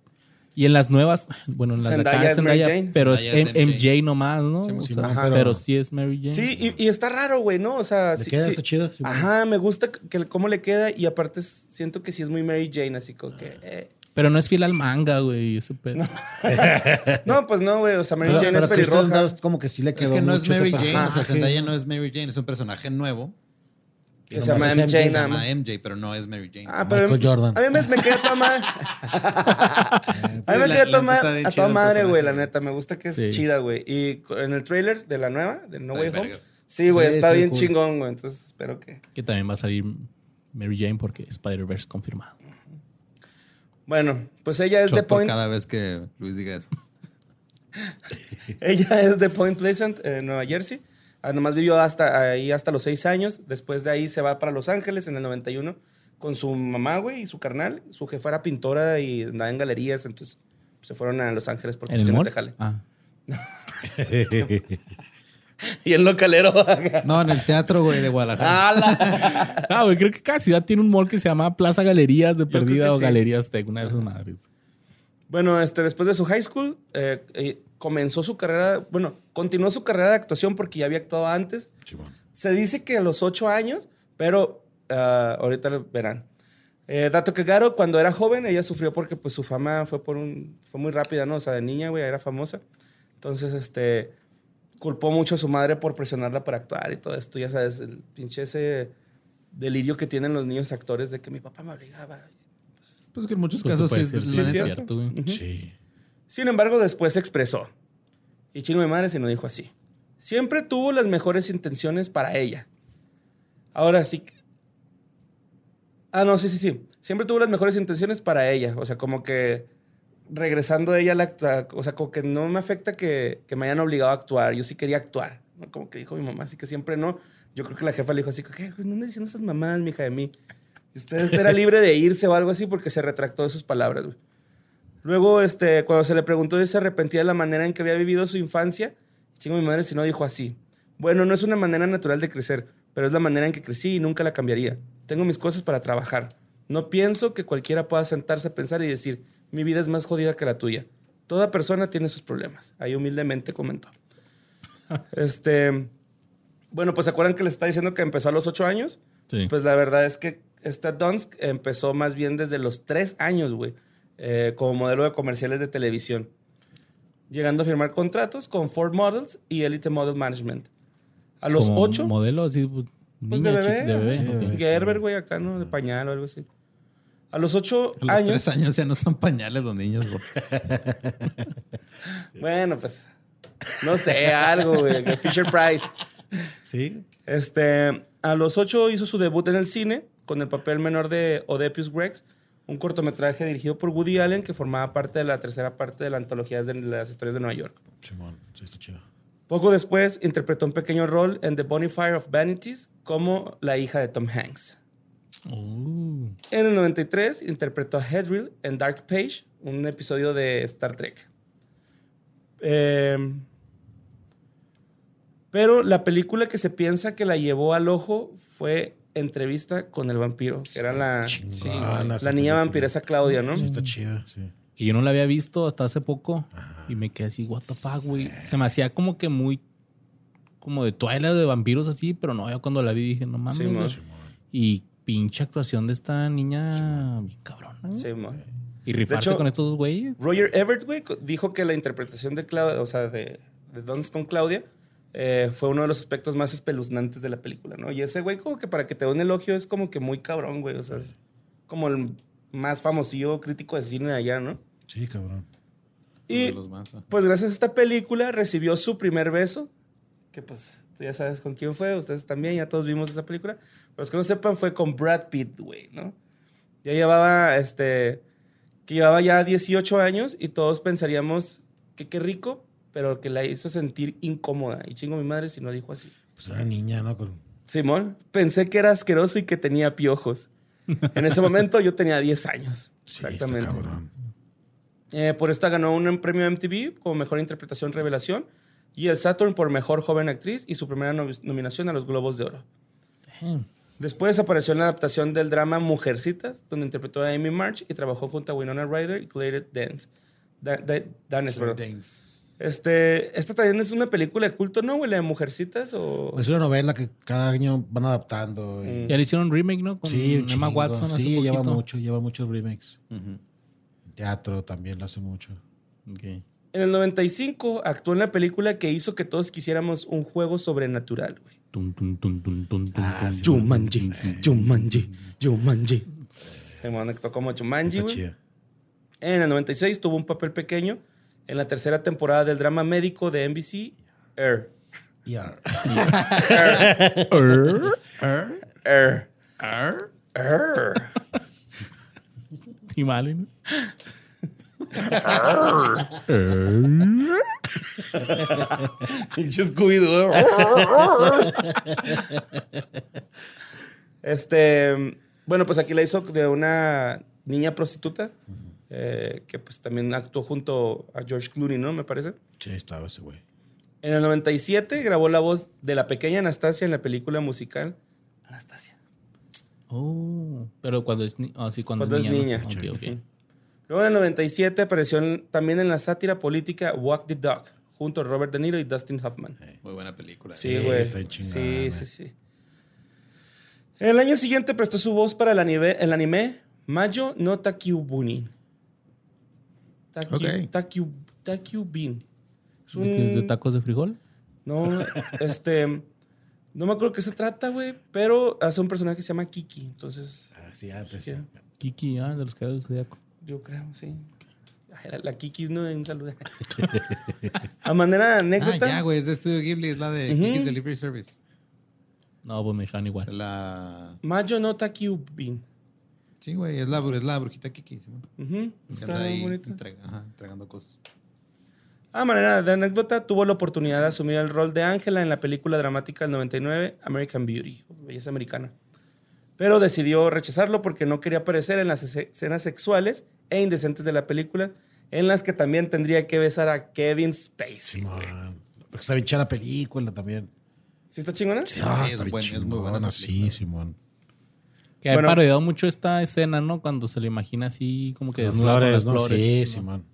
Y en las nuevas, bueno, en las de Zendaya acá es es Zendaya, Mary Jane. pero Zendaya es MJ. MJ nomás, ¿no? Sí, O sí, sea, ajá. pero, pero- sí es Mary Jane. Sí, y, y está raro, güey, ¿no? O sea, ¿Le sí, queda? sí. Está chido. sí, Ajá, me gusta que, cómo le queda y aparte siento que sí es muy Mary Jane, así como que... eh. Pero no es fiel al manga, güey. ese pedo. No, pues no, güey, o sea, Mary Pero, Jane pero es pelirroja. Dunst como que sí le quedó Es que no es mucho Mary Jane. O sea. Zendaya no es Mary Jane. Es un personaje nuevo. Que se llama MJ, Se llama. MJ, pero no es Mary Jane. Ah, pero Michael Jordan. a mí me, me queda toda madre. a mí me queda toda a toda madre, güey, la neta. Me gusta que es Sí. chida, güey. Y en el trailer de la nueva, de No Way Home. vergas. Sí, güey, Sí, está está bien cool. chingón, güey. Entonces espero que... Que también va a salir Mary Jane porque Spider-Verse confirmado. Bueno, pues ella es de Shot Point... cada vez que Luis diga eso. Ella es de Point Pleasant, en Nueva Jersey. Ah, nomás vivió hasta ahí hasta los seis años. Después de ahí se va para Los Ángeles en el 91 con su mamá, güey, y su carnal. Su jefa era pintora y andaba en galerías, entonces se fueron a Los Ángeles por ¿En el cuestiones de jale. Ah. Y el localero. No, en el teatro, güey, de Guadalajara. ¡Hala! Ah, güey, creo que cada ciudad tiene un mall que se llama Plaza Galerías de Perdida o sí. Galerías Tech, una de esas madres. Bueno, este, después de su high school, eh, eh, comenzó su carrera, bueno, continuó su carrera de actuación porque ya había actuado antes. Chimón. Se dice que a los ocho años, pero ah, ahorita lo verán. Eh, dato que Garo, cuando era joven, ella sufrió porque pues su fama fue por un, fue muy rápida, ¿no? O sea, de niña, güey, era famosa. Entonces, este, culpó mucho a su madre por presionarla para actuar y todo esto, ya sabes, el pinche ese delirio que tienen los niños actores de que mi papá me obligaba. Pues que en muchos Pues, casos sí es sí, cierto. Sí. Sin embargo, después se expresó. Y chingo de madre se nos dijo así. Siempre tuvo las mejores intenciones para ella. Ahora sí. Ah, no, sí, sí, sí. Siempre tuvo las mejores intenciones para ella. O sea, como que regresando a ella, la acta- o sea, como que no me afecta que, que me hayan obligado a actuar. Yo sí quería actuar. ¿no? Como que dijo mi mamá, así que siempre no. Yo creo que la jefa le dijo así, ¿qué? No andes diciendo esas mamadas, mija, de mí. Y usted era libre de irse o algo así porque se retractó de sus palabras, güey. Luego, este, cuando se le preguntó si se arrepentía de la manera en que había vivido su infancia, chingo mi madre si no dijo así. Bueno, no es una manera natural de crecer, pero es la manera en que crecí y nunca la cambiaría. Tengo mis cosas para trabajar. No pienso que cualquiera pueda sentarse a pensar y decir, mi vida es más jodida que la tuya. Toda persona tiene sus problemas. Ahí humildemente comentó. este, bueno, pues ¿se acuerdan que les está diciendo que empezó a los ocho años? Sí. Pues la verdad es que esta Dunst empezó más bien desde los tres años, güey, eh, como modelo de comerciales de televisión, llegando a firmar contratos con Ford Models y Elite Model Management. A los Como ocho, Modelo así, pues, pues niña, de bebé, chiqui- de bebé. Sí, de ok. bebé. Gerber, güey, acá, ¿no? De pañal o algo así. A los ocho A los años, tres años ya no son pañales los niños, güey. bueno, pues, no sé, algo, güey, Fisher Price. Sí. Este, a los ocho hizo su debut en el cine con el papel menor de Odepius Rex, un cortometraje dirigido por Woody Allen que formaba parte de la tercera parte de la antología de las historias de Nueva York. Chimón. Sí, está chido. Poco después interpretó un pequeño rol en The Bonfire of Vanities como la hija de Tom Hanks. Uh, En el 93 interpretó a Hedrill en Dark Page, un episodio de Star Trek. Eh, pero la película que se piensa que la llevó al ojo fue Entrevista con el vampiro, que era la, la niña película. vampiresa Claudia, ¿no? Sí, está chida, sí. que yo no la había visto hasta hace poco. Y me quedé así, what the fuck, güey. Se me hacía como que muy... Como de Twilight de vampiros así, pero no, yo cuando la vi dije, no mames. Sí, y pinche actuación de esta niña bien cabrona. Sí, mo. Y rifarse hecho- con estos dos güeyes. Roger Everett, güey, dijo que la interpretación de Claudia, o sea, de, de con Claudia, eh, fue uno de los aspectos más espeluznantes de la película, ¿no? Y ese güey, como que para que te dé un elogio, es como que muy cabrón, güey. O sea, es como el más famosillo crítico de cine de allá, ¿no? Sí, cabrón. Y De los más, ¿no? pues gracias a esta película recibió su primer beso, que pues tú ya sabes con quién fue, ustedes también, ya todos vimos esa película. Para los que no sepan, fue con Brad Pitt, güey, ¿no? Ya llevaba, este, que llevaba ya 18 años y todos pensaríamos que qué rico, pero que la hizo sentir incómoda. Y chingo mi madre si no dijo así. Pues era niña, ¿no? Simón, pensé que era asqueroso y que tenía piojos. En ese momento yo tenía 10 años. Exactamente. Eh, por esta ganó un premio MTV como mejor interpretación revelación y el Saturn por mejor joven actriz y su primera nominación a los Globos de Oro. Después apareció en la adaptación del drama Mujercitas, donde interpretó a Amy March y trabajó junto a Winona Ryder y Claire Dance. Danes, Este, esta también es una película de culto, ¿no, güey? de Mujercitas o... Es una novela que cada año van adaptando. Y... Ya le hicieron un remake, ¿no? Con sí, Emma Watson. Sí, lleva mucho, lleva muchos remakes. Teatro también lo hace mucho. En el 95 actuó en la película que hizo que todos quisiéramos un juego sobrenatural, güey. Jumanji, Jumanji, Jumanji. Se me conectó como Jumanji, güey. En el 96 tuvo un papel pequeño en la tercera temporada del drama médico de NBC, Air. Air. Air. Air. Air. Air. Este, bueno, pues aquí la hizo de una niña prostituta eh, que pues también actuó junto a George Clooney, ¿no? Me parece. Sí, estaba ese güey. En el 97 grabó la voz de la pequeña Anastasia en la película musical Anastasia. Oh, pero cuando es, ah, cuando, es niña. Luego en el 97 apareció también en la sátira política Walk the Dog, junto a Robert De Niro y Dustin Hoffman. Muy buena película. Sí, güey. sí, sí, sí. El año siguiente prestó su voz para el anime, el anime Mayo no Takyubuni. Takyu, Takyubin. ¿De tacos de frijol? No, este... No me acuerdo qué se trata, güey, pero hace un personaje que se llama Kiki, entonces... Ah, sí, antes. Kiki, ah, de los caballos de yo creo, sí. La, la Kikis no un saludo. a manera de anécdota. Ah, ya, güey, es de Estudio Ghibli, es la de Kikis Delivery Service. No, pues me igual. La. Mayo no Takyubin. Sí, güey, es la, es la brujita Kiki. Sí, Está muy bonita. ajá, entregando cosas. A manera de anécdota, tuvo la oportunidad de asumir el rol de Ángela en la película dramática del 99, American Beauty, belleza americana pero decidió rechazarlo porque no quería aparecer en las escenas sexuales e indecentes de la película, en las que también tendría que besar a Kevin Spacey. Sí, porque está bien la película también. ¿Sí está chingona? Sí, ah, es, muy buena. Sí, Simón. Que ha parodiado mucho esta escena, ¿no? Cuando se le imagina así como que desnuda flores, con las flores. Sí, Simón.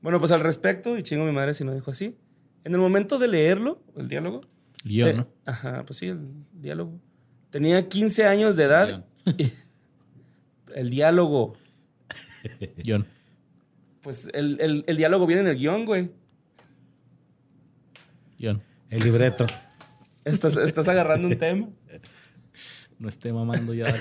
Bueno, pues al respecto, y chingo mi madre si no dijo así, en el momento de leerlo, el diálogo. Yo, ¿no? Ajá, pues sí, el diálogo. Tenía 15 años de edad. el diálogo. Guión. Pues el, diálogo viene en el guion, güey. Guión. El libreto. Estás, estás agarrando un tema. No esté mamando ya.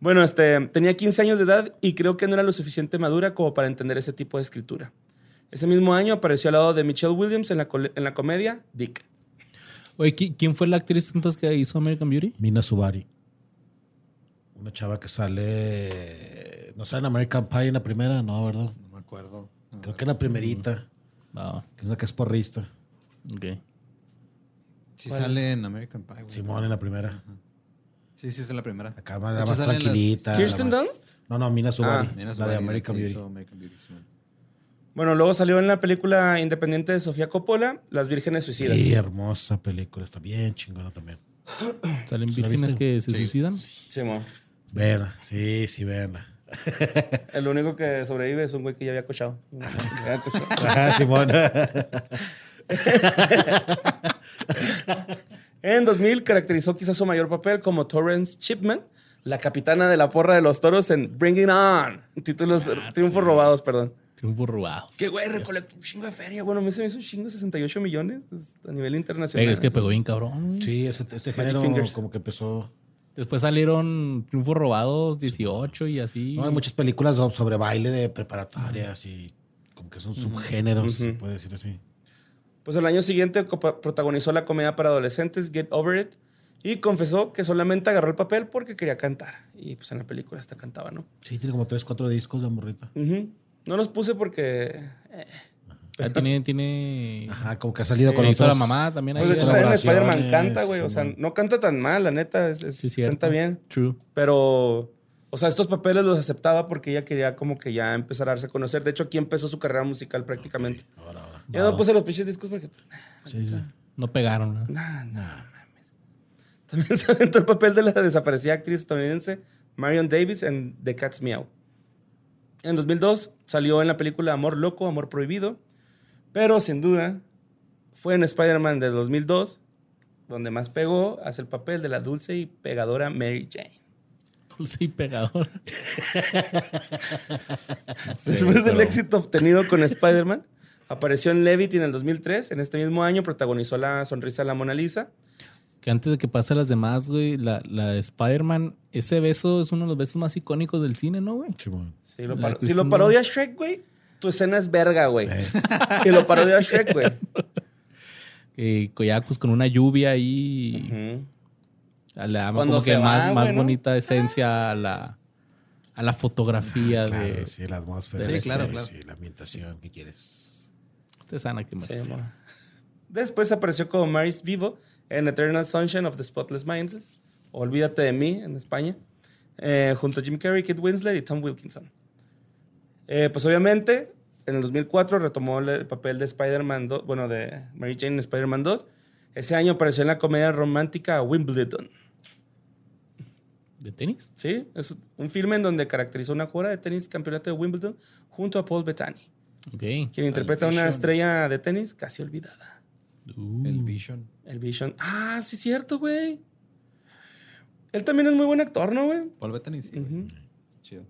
bueno, este, tenía 15 años de edad y creo que no era lo suficiente madura como para entender ese tipo de escritura. Ese mismo año apareció al lado de Michelle Williams en la, en la comedia Dick. Oye, ¿quién fue la actriz entonces que hizo American Beauty? Mina Subari. Una chava que sale. ¿No sale en American Pie en la primera? No, ¿verdad? No me acuerdo. Creo que en la primerita. No. Que es la que es porrista. Ok. Sí sale en American Pie. Simón en la primera. Sí, sí, es en la primera. Acá más, más tranquilita. ¿Kirsten Dunst? No, no, Mina Subari. Ah, la de American Beauty. American Beauty bueno, luego salió en la película independiente de Sofía Coppola, Las Vírgenes Suicidas. Sí, hermosa película, está bien chingona también. ¿Salen vírgenes que se suicidan? Sí, mo. Sí, sí, veanla. El único que sobrevive es un güey que ya había cochado. Ajá, Simón. en 2000 caracterizó quizás su mayor papel como Torrance Chipman, la capitana de la porra de los toros en Bring It On. Títulos, ah, triunfos robados, perdón. Triunfos robados. Qué güey, recolectó un chingo de feria. Bueno, me se me hizo un chingo, 68 millones a nivel internacional. es que pegó bien cabrón, güey. Sí, ese, ese género como que empezó. Después salieron Triunfos Robados 18 y así. No, hay muchas películas sobre baile de preparatorias y como que son subgéneros, se puede decir así. Pues el año siguiente protagonizó la comedia para adolescentes Get Over It Y confesó que solamente agarró el papel porque quería cantar. Y pues en la película hasta cantaba, ¿no? Sí, tiene como tres, cuatro discos de morrita. No los puse porque... Eh. Tiene, tiene. Ajá, como que ha salido con otros... la mamá también. Pues de hecho, también Spider-Man canta, güey. o sea, no canta tan mal, la neta. Es, es canta bien. True. Pero, o sea, estos papeles los aceptaba porque ella quería como que ya empezar a darse a conocer. De hecho, aquí empezó su carrera musical prácticamente. Ahora, ahora. Ya no puse los pinches discos porque. Pues, sí, sí. No pegaron, ¿no? No, no, mames. También se aventó el papel de la desaparecida actriz estadounidense Marion Davis en The Cat's Meow. En 2002 salió en la película Amor Loco, Amor Prohibido pero sin duda, fue en Spider-Man de 2002 donde más pegó, hace el papel de la dulce y pegadora Mary Jane. Dulce y pegadora. Después del éxito obtenido con Spider-Man, apareció en Levity en el 2003. En este mismo año protagonizó La Sonrisa de la Mona Lisa. Que antes de que pase las demás, güey, la, la Spider-Man, ese beso es uno de los besos más icónicos del cine, ¿no, güey? Sí, lo, si lo parodia Shrek, güey, tu escena es verga, güey. y lo parodia Shrek, güey. Y pues con una lluvia ahí. como que más, más bonita esencia a la, a la fotografía ah, de. Sí, la atmósfera. Sí, claro, claro. Sí, la ambientación que quieres. Usted sana que sí, Después apareció como Maris Vivo en Eternal Sunshine of the Spotless Minds. Olvídate de mí en España. Eh, junto a Jim Carrey, Kit Winslet y Tom Wilkinson. Eh, pues obviamente, en el 2004 retomó el papel de Spider-Man 2, bueno, de Mary Jane en Spider-Man 2. Ese año apareció en la comedia romántica Wimbledon. ¿De tenis? Sí, es un filme en donde caracterizó una jugada de tenis campeonato de Wimbledon junto a Paul Bettany. Okay. Quien interpreta a una estrella de tenis casi olvidada. Uh. El Vision. El Vision. Ah, sí, es cierto, güey. Él también es muy buen actor, ¿no, güey? Paul Bettany, sí. Es chido.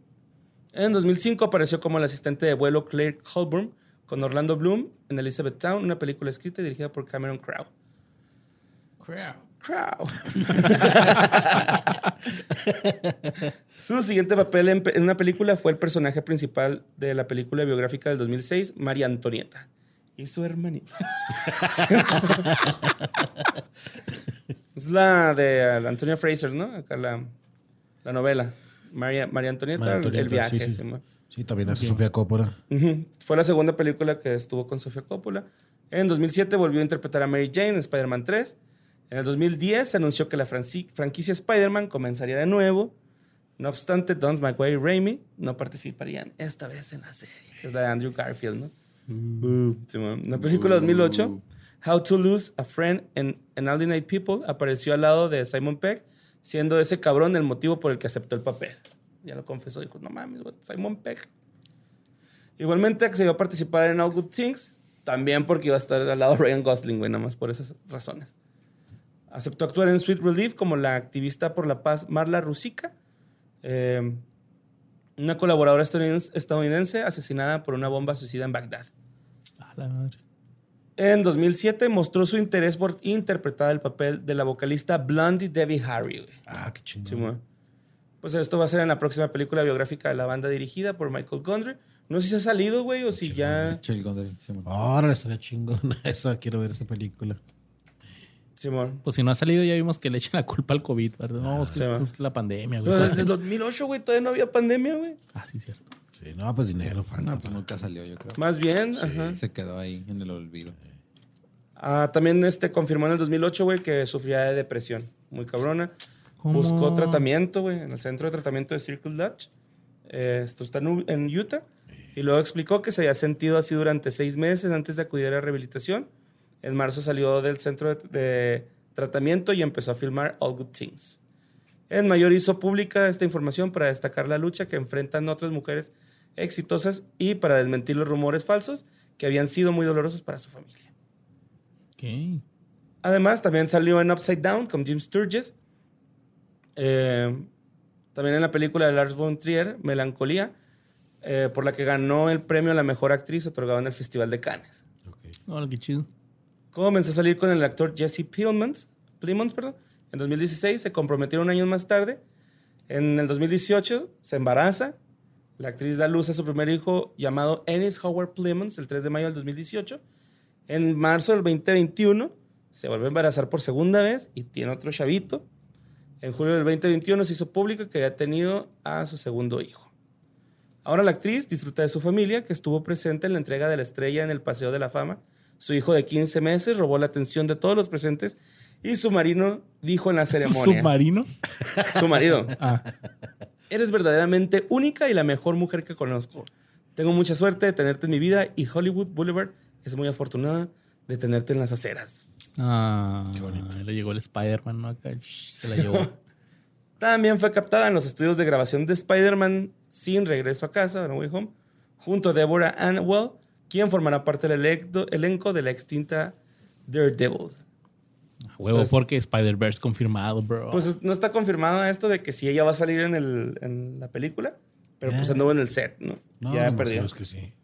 En 2005 apareció como el asistente de vuelo Claire Colburn con Orlando Bloom en Elizabeth Town, una película escrita y dirigida por Cameron Crowe. Crowe. Crow. Su siguiente papel en, una película fue el personaje principal de la película biográfica del 2006, María Antonieta. Y su hermanita. es la de Antonia Fraser, ¿no? Acá la, la novela. María, María Antonieta, El viaje. Sí, también hace Sofía Coppola. Fue la segunda película que estuvo con Sofía Coppola. En 2007 volvió a interpretar a Mary Jane en Spider-Man 3. En el 2010 se anunció que la franquicia Spider-Man comenzaría de nuevo. No obstante, Don McWay y Raimi no participarían esta vez en la serie, que es la de Andrew Garfield, ¿no? La película 2008, How to Lose a Friend in Alienate People apareció al lado de Simon Pegg siendo ese cabrón el motivo por el que aceptó el papel. Ya lo confesó, dijo, no mames, Simon Pegg. Igualmente accedió a participar en All Good Things, también porque iba a estar al lado de Ryan Gosling, güey, nada más por esas razones. Aceptó actuar en Sweet Relief como la activista por la paz Marla Rusica, eh, una colaboradora estadounidense asesinada por una bomba suicida en Bagdad. A la madre. En 2007 mostró su interés por interpretar el papel de la vocalista Blondie Debbie Harry. Ah, qué chingón. pues esto va a ser en la próxima película biográfica de la banda dirigida por Michael Gondry. No sé si ha salido, güey, o si ya. Chill Gondry. Ahora estaría chingón esa. Quiero ver esa película. Simón. Pues si no ha salido, ya vimos que le echan la culpa al COVID, ¿verdad? No, es que, la pandemia, güey. Pero desde 2008, güey, todavía no había pandemia, güey. Ah, sí, cierto. Sí, no, pues dinero falta. No, pues nunca salió, yo creo. Más bien, Se quedó ahí en el olvido. Ah, también este, confirmó en el 2008, güey, que sufría de depresión. Muy cabrona. Buscó tratamiento, güey, en el centro de tratamiento de Circle Dutch. Eh, esto está en Utah. Y luego explicó que se había sentido así durante seis meses antes de acudir a rehabilitación. En marzo salió del centro de, tratamiento y empezó a filmar All Good Things. En mayor hizo pública esta información para destacar la lucha que enfrentan otras mujeres exitosas y para desmentir los rumores falsos que habían sido muy dolorosos para su familia. Además, también salió en Upside Down con Jim Sturges. Eh, también en la película de Lars von Trier, Melancolía, eh, por la que ganó el premio a la mejor actriz otorgado en el Festival de Cannes. Okay. qué chido. Comenzó a salir con el actor Jesse Plemons, Plemons perdón, en 2016. Se comprometieron un año más tarde. En el 2018 se embaraza. La actriz da luz a su primer hijo llamado Ennis Howard Plemons el 3 de mayo del 2018. En marzo del 2021 se vuelve a embarazar por segunda vez y tiene otro chavito. En julio del 2021 se hizo público que había tenido a su segundo hijo. Ahora la actriz disfruta de su familia, que estuvo presente en la entrega de la estrella en el Paseo de la Fama. Su hijo de 15 meses robó la atención de todos los presentes y su marido dijo en la ceremonia. ¿Su marino? Su marido. Ah. Eres verdaderamente única y la mejor mujer que conozco. Tengo mucha suerte de tenerte en mi vida y Hollywood Boulevard es muy afortunada de tenerte en las aceras. Ah, qué bonito. Le llegó el Spider-Man, ¿no? Acá se la llevó. También fue captada en los estudios de grabación de Spider-Man sin regreso a casa, No Way Home, junto a Deborah Well, quien formará parte del elenco de la extinta Daredevil. Huevo, porque Spider-Verse confirmado, bro. Pues no está confirmado esto de que si ella va a salir en, el, en la película, pero pues anduvo en el set, ¿no? no ya perdió. que sí.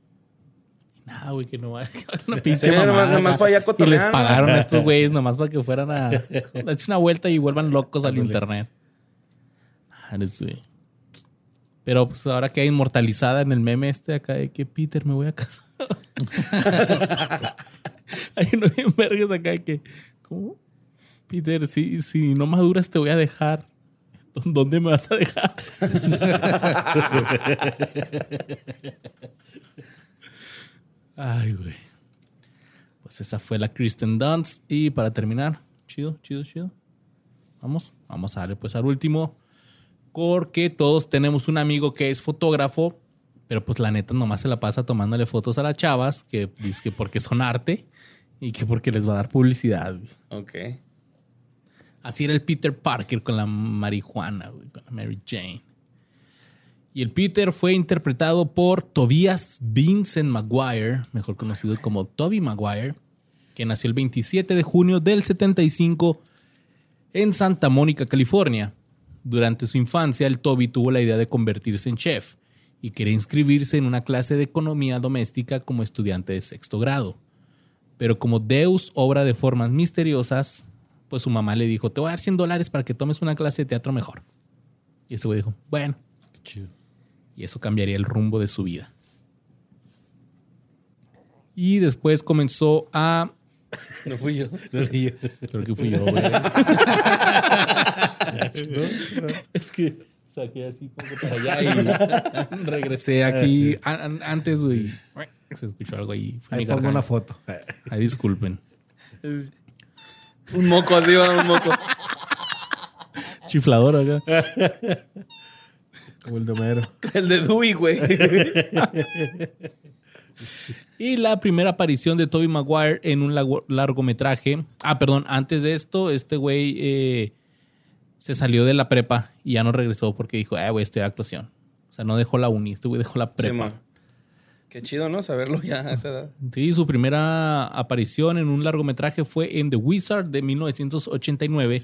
Nada, güey, que no va una pinche nomás, fue allá Y les pagaron a estos güeyes nomás para que fueran a darse una vuelta y vuelvan locos al internet. Pero pues ahora que hay inmortalizada en el meme este acá de que Peter me voy a casar. Hay uno bien vergas acá que, ¿cómo? Peter, si, si no maduras te voy a dejar. ¿Dónde me vas a dejar? Ay, güey. Pues esa fue la Kristen Dunst. Y para terminar, chido, chido, chido. Vamos, vamos a darle pues al último. Porque todos tenemos un amigo que es fotógrafo, pero pues la neta nomás se la pasa tomándole fotos a las chavas, que dice que porque son arte y que porque les va a dar publicidad. Ok. Así era el Peter Parker con la marihuana, güey, con la Mary Jane. Y el Peter fue interpretado por Tobias Vincent Maguire, mejor conocido como Toby Maguire, que nació el 27 de junio del 75 en Santa Mónica, California. Durante su infancia, el Toby tuvo la idea de convertirse en chef y quería inscribirse en una clase de economía doméstica como estudiante de sexto grado. Pero como Deus obra de formas misteriosas, pues su mamá le dijo, te voy a dar 100 dólares para que tomes una clase de teatro mejor. Y este güey dijo, bueno. Y eso cambiaría el rumbo de su vida. Y después comenzó a... No fui yo. No fui yo. Creo que fui yo, güey. es que saqué así como para allá y regresé aquí antes, güey. Se escuchó algo ahí. Ahí pongo una foto. Ahí disculpen. Un moco arriba, un moco. Chiflador acá. Como el de Homero. El de Dewey, güey. y la primera aparición de Toby Maguire en un largometraje. Ah, perdón, antes de esto, este güey eh, se salió de la prepa y ya no regresó porque dijo, eh, güey, estoy de actuación. O sea, no dejó la uni, este güey dejó la prepa. Qué chido, ¿no? Saberlo ya a esa edad. Sí, su primera aparición en un largometraje fue en The Wizard de 1989,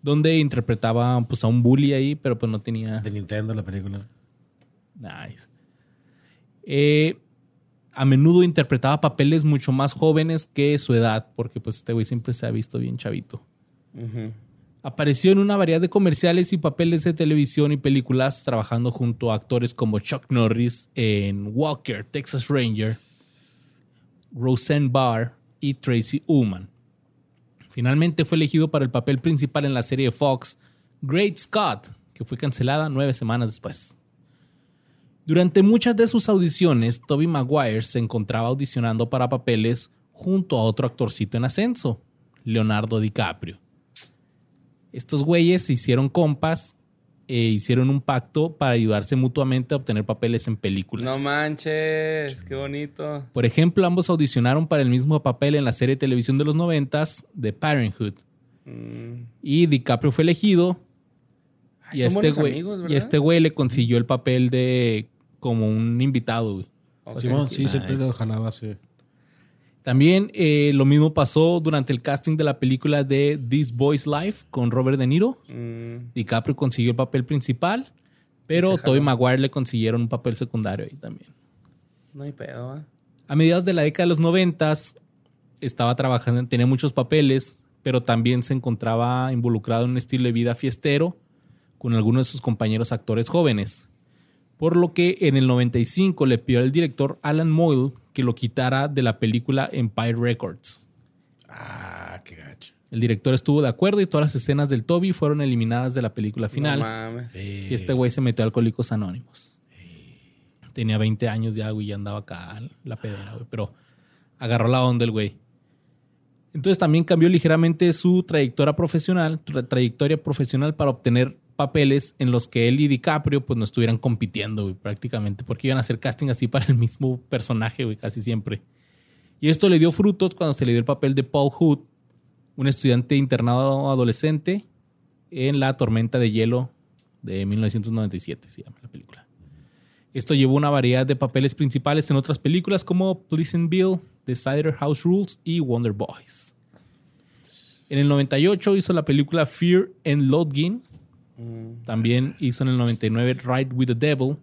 donde interpretaba pues, a un bully ahí, pero pues no tenía... De Nintendo la película. Nice. Eh, a menudo interpretaba papeles mucho más jóvenes que su edad, porque pues este güey siempre se ha visto bien chavito. Apareció en una variedad de comerciales y papeles de televisión y películas, trabajando junto a actores como Chuck Norris en Walker, Texas Ranger, Roseanne Barr y Tracy Ullman. Finalmente fue elegido para el papel principal en la serie Fox Great Scott, que fue cancelada nueve semanas después. Durante muchas de sus audiciones, Toby Maguire se encontraba audicionando para papeles junto a otro actorcito en ascenso, Leonardo DiCaprio estos güeyes se hicieron compas e hicieron un pacto para ayudarse mutuamente a obtener papeles en películas. No manches, qué bonito. Por ejemplo, ambos audicionaron para el mismo papel en la serie de televisión de los noventas de Parenthood. Mm. Y DiCaprio fue elegido. y, este güey, y este güey le consiguió el papel de como un invitado, güey. sí, siempre lo jalaba, sí. También eh, lo mismo pasó durante el casting de la película de This Boy's Life con Robert De Niro. Mm. DiCaprio consiguió el papel principal, pero Tobey Maguire le consiguieron un papel secundario ahí también. No hay pedo, ¿eh? A mediados de la década de los noventas estaba trabajando, tenía muchos papeles, pero también se encontraba involucrado en un estilo de vida fiestero con algunos de sus compañeros actores jóvenes. Por lo que en el 95 le pidió al director Alan Moyle que lo quitara de la película Empire Records. Ah, qué gacho. El director estuvo de acuerdo y todas las escenas del Toby fueron eliminadas de la película final. No mames. Y este güey se metió a Alcohólicos Anónimos. Tenía 20 años ya, güey, y andaba acá en la pedera, güey. Pero agarró la onda el güey. Entonces también cambió ligeramente su trayectoria profesional, tra- trayectoria profesional para obtener papeles en los que él y DiCaprio pues no estuvieran compitiendo, prácticamente, porque iban a hacer casting así para el mismo personaje, casi siempre. Y esto le dio frutos cuando se le dio el papel de Paul Hood, un estudiante internado adolescente en La Tormenta de Hielo de 1997, se llama la película. Esto llevó una variedad de papeles principales en otras películas como Pleasantville, The Cider House Rules y Wonder Boys. En el 98 hizo la película Fear and Loathing. También hizo en el 99 Ride with the Devil.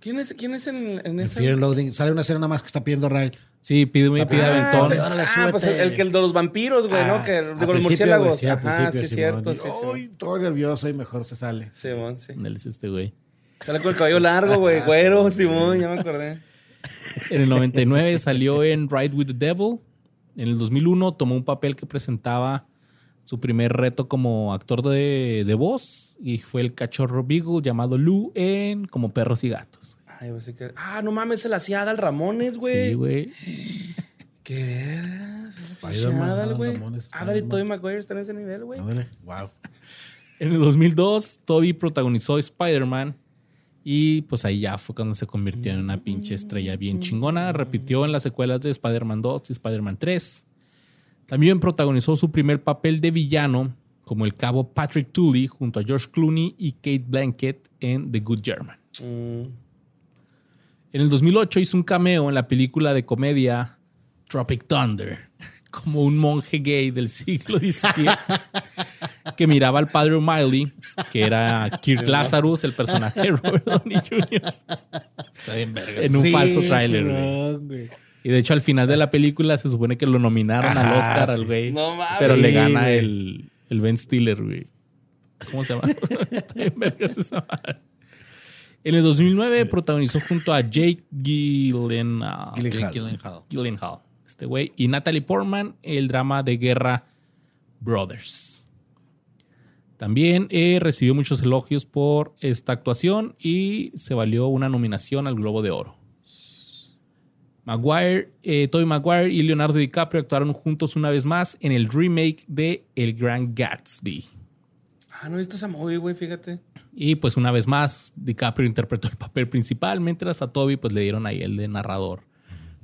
¿Quién es, quién es en, en En esa? Fear and Loading. Sale una escena nada más que está pidiendo Ride. Sí, pide, pide Ah, aventón. Ah, pues el, que el de los vampiros, güey, ¿no? Ah, Que, digo, los murciélagos. sí, Ajá, sí, es cierto. Sí, sí. Ay, todo nervioso y mejor se sale. Simón, sí. Él es este güey. Sale con el cabello largo, güey. Güero, Simón, ya me acordé. En el 99 salió en Ride with the Devil. En el 2001 tomó un papel que presentaba su primer reto como actor de, de voz y fue el cachorro Beagle llamado Lou en Como Perros y Gatos. Ay, pues. Ah, no mames, se la hacía Adal Ramones, güey. Sí, güey. Qué verga. Spider-Man, Adal, güey. Ramones, Adal y. Tobey Maguire están en ese nivel, güey. Wow. En el 2002, Toby protagonizó Spider-Man y pues ahí ya fue cuando se convirtió en una pinche estrella bien chingona. Repitió en las secuelas de Spider-Man 2 y Spider-Man 3. También protagonizó su primer papel de villano como el cabo Patrick Tully junto a George Clooney y Kate Blanket en The Good German. Mm. En el 2008 hizo un cameo en la película de comedia Tropic Thunder, como un monje gay del siglo XVII que miraba al padre O'Malley, que era Kirk Lazarus, el personaje de Robert Downey Jr. Está bien verga. en un Sí, falso tráiler. güey. Y de hecho al final de la película se supone que lo nominaron al Oscar sí. al güey, No mames. pero le gana güey. el, el Ben Stiller, güey. ¿Cómo se llama? Está bien vergas esa madre. En el 2009 protagonizó junto a Jake Gyllenhaal. Gyllenhaal. Gyllenhaal, este güey, y Natalie Portman, el drama de guerra Brothers. También eh, recibió muchos elogios por esta actuación y se valió una nominación al Globo de Oro. Maguire, eh, Tobey Maguire y Leonardo DiCaprio actuaron juntos una vez más en el remake de El Gran Gatsby. Ah, no he visto esa movie, güey, fíjate. Y pues una vez más, DiCaprio interpretó el papel principal, mientras a Toby pues le dieron ahí el de narrador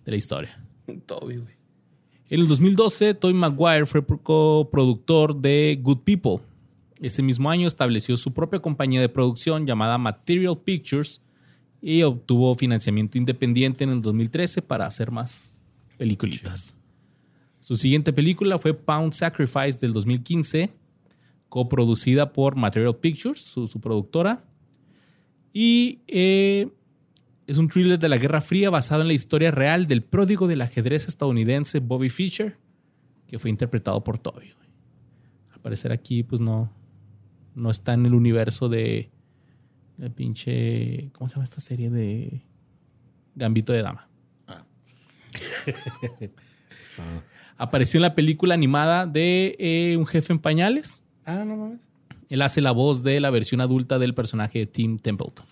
de la historia. Toby, güey. En el 2012, Tobey Maguire fue pro- coproductor de Good People. Ese mismo año estableció su propia compañía de producción llamada Material Pictures y obtuvo financiamiento independiente en el 2013 para hacer más peliculitas. Su siguiente película fue Pound Sacrifice del 2015, coproducida por Material Pictures, su, su productora. Y eh, es un thriller de la Guerra Fría basado en la historia real del pródigo del ajedrez estadounidense Bobby Fischer, que fue interpretado por Toby. Al parecer aquí, pues no, no está en el universo de la pinche. ¿Cómo se llama esta serie de Gambito de Dama? Apareció en la película animada de eh, Un jefe en pañales. Ah, no mames. Él hace la voz de la versión adulta del personaje de Tim Templeton.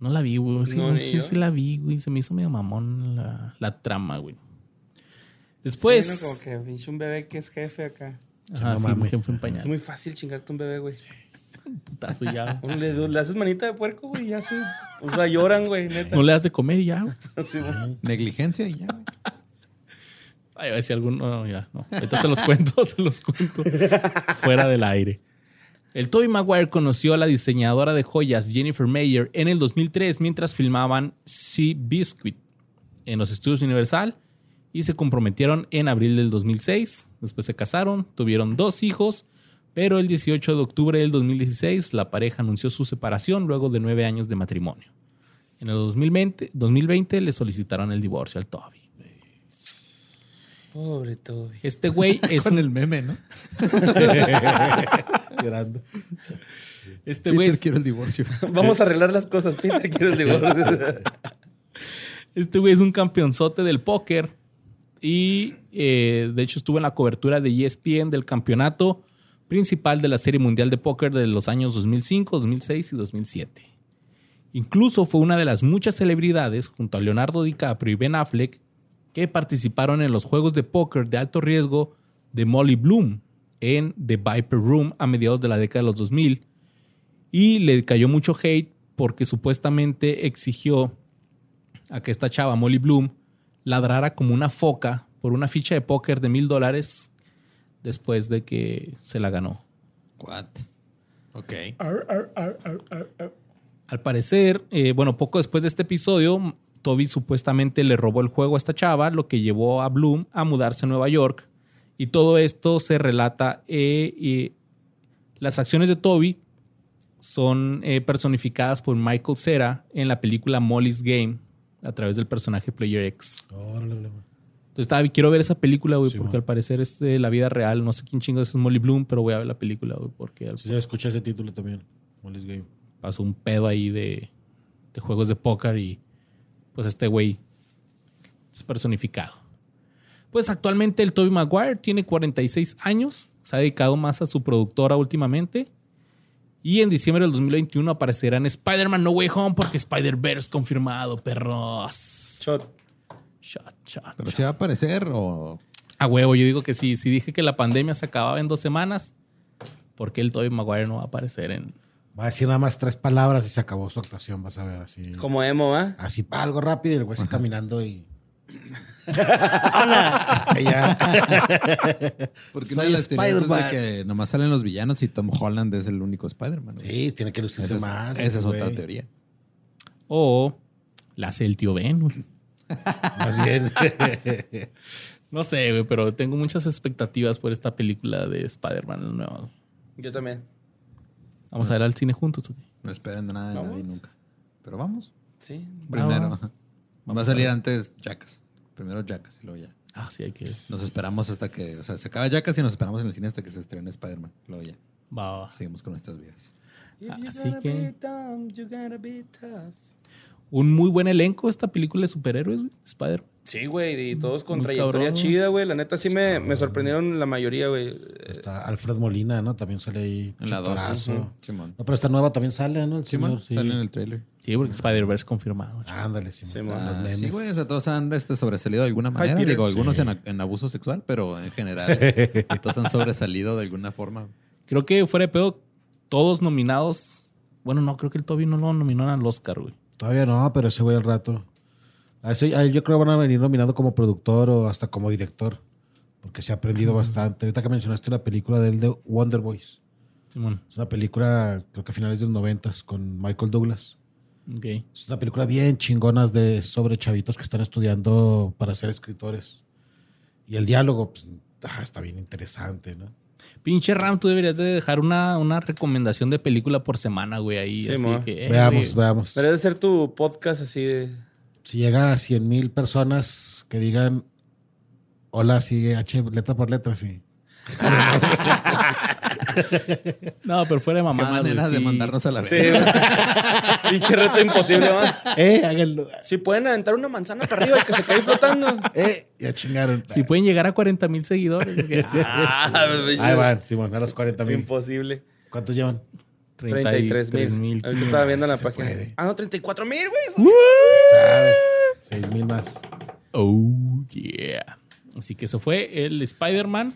No la vi, güey. Sí, No, no, ni yo. sí la vi, güey. Se me hizo medio mamón la, la trama, güey. Después. Sí, ¿no? Como que pinche un bebé que es jefe acá. Ajá, sí, un jefe en Es pañal. muy fácil chingarte un bebé, güey. Putazo ya. Le, le haces manita de puerco, güey, y ya sí. O sea, lloran, güey, neta. No le das de comer y ya, güey. Sí, güey. Negligencia y ya, güey. Ay, a ver si alguno. No, ya, no. Ahorita se los cuento, se los cuento. Fuera del aire. El Toby Maguire conoció a la diseñadora de joyas Jennifer Mayer en el 2003 mientras filmaban Sea Biscuit en los estudios Universal y se comprometieron en abril del 2006. Después se casaron, tuvieron dos hijos, pero el 18 de octubre del 2016 la pareja anunció su separación luego de nueve años de matrimonio. En el 2020, 2020 le solicitaron el divorcio al Toby. Pobre Toby. Este güey es Con un el meme, ¿no? Llorando. Este güey Peter, es, quiero el divorcio. Vamos a arreglar las cosas. Peter quiere el divorcio. este güey es un campeonzote del póker y eh, de hecho estuvo en la cobertura de ESPN del campeonato principal de la Serie Mundial de Póker de los años 2005, 2006 y 2007. Incluso fue una de las muchas celebridades, junto a Leonardo DiCaprio y Ben Affleck, que participaron en los juegos de póker de alto riesgo de Molly Bloom en The Viper Room a mediados de la década de los 2000 y le cayó mucho hate porque supuestamente exigió a que esta chava, Molly Bloom, ladrara como una foca por una ficha de póker de mil dólares después de que se la ganó. What? Ok. Al parecer, eh, bueno, poco después de este episodio, Toby supuestamente le robó el juego a esta chava, lo que llevó a Bloom a mudarse a Nueva York. Y todo esto se relata. Eh, y las acciones de Toby son eh, personificadas por Michael Cera en la película Molly's Game a través del personaje Player X. Entonces quiero ver esa película, güey, porque al parecer es de la vida real. No sé quién chingo es Molly Bloom, pero voy a ver la película, güey, porque... Sí, ya escuché ese título también, Molly's Game. Pasó un pedo ahí de, de juegos de póker y pues este güey es personificado. Pues actualmente el Toby Maguire tiene 46 años, se ha dedicado más a su productora últimamente. Y en diciembre del 2021 aparecerá en Spider-Man No Way Home porque Spider-Verse confirmado, perros. Shot. Shot, shot. ¿Pero si va a aparecer o...? A huevo, yo digo que sí. Si dije que la pandemia se acababa en dos semanas, ¿por qué el Tobey Maguire no va a aparecer en...? Va a decir nada más tres palabras y se acabó su actuación, vas a ver, así. Como emo, ¿ah? Así, pa, algo rápido y el güey está caminando y... ¡Hola! Porque una de las teorías es de que nomás salen los villanos y Tom Holland es el único Spider-Man. Sí, tiene que lucirse esa más. Es, esa es otra teoría. O la hace el tío Ben. güey. Más bien. No sé, güey, pero tengo muchas expectativas por esta película de Spider-Man el nuevo. Yo también. Vamos a ver al cine juntos. güey. No esperan nada de nadie nunca. Pero vamos. Sí. Primero. Vamos Va a salir antes Jackass. Primero Jackass y luego ya. Ah, sí, hay que. Nos esperamos hasta que... O sea, se acaba Jackass y nos esperamos en el cine hasta que se estrene Spider-Man. Luego ya. Va, va. Seguimos con nuestras vidas. Así que- Un muy buen elenco esta película de superhéroes, güey. Spider. Sí, güey, y todos con Muy trayectoria cabrón. chida, güey. La neta sí me, me sorprendieron la mayoría, güey. Está Alfred Molina, ¿no? También sale ahí. En la dos. chitorazo. Ujú. Simón. No, pero esta nueva también sale, ¿no? El Simón, señor, sí. sale en el trailer. Sí, porque Spider-Verse confirmado. chico. Ándale, mon. los Ah, memes. sí, güey, o sea, todos han este, sobresalido de alguna manera. Peter. Digo, algunos Sí. en, en abuso sexual, pero en general todos han sobresalido de alguna forma. Creo que fuera de pedo, todos nominados. Bueno, no, creo que el Toby no lo nominaron al Oscar, güey. Todavía no, pero ese güey al rato. A ese, a él yo creo que van a venir nominando como productor o hasta como director. Porque se ha aprendido bastante. Ahorita que mencionaste la película de él de Wonder Boys. Simón. Es una película, creo que a finales de los noventas, con Michael Douglas. Ok. Es una película bien chingona de, sobre chavitos que están estudiando para ser escritores. Y el diálogo, pues, ah, está bien interesante, ¿no? Pinche Ram, tú deberías de dejar una, una recomendación de película por semana, güey, ahí. Sí, así mo. que, eh, veamos, güey, veamos. Debería de ser tu podcast así de. Si llega a 100 mil personas que digan, hola, sigue H letra por letra, sí. No, pero fuera de Qué mamá. manera de mandarnos a la Sí, verga. Pinche reto imposible, ¿va? Eh, háganlo. Si pueden aventar una manzana para arriba y que se caiga flotando. Eh, ya chingaron. Si pueden llegar a 40 mil seguidores. porque, ah, Ah, Ahí van, Simón, a los 40 mil. Imposible. ¿Cuántos llevan? 33 mil. Ahorita estaba viendo en la Se página. puede. Ah, no, 34 mil, güey. Sabes, 6 mil más. Oh, yeah. Así que eso fue el Spider-Man.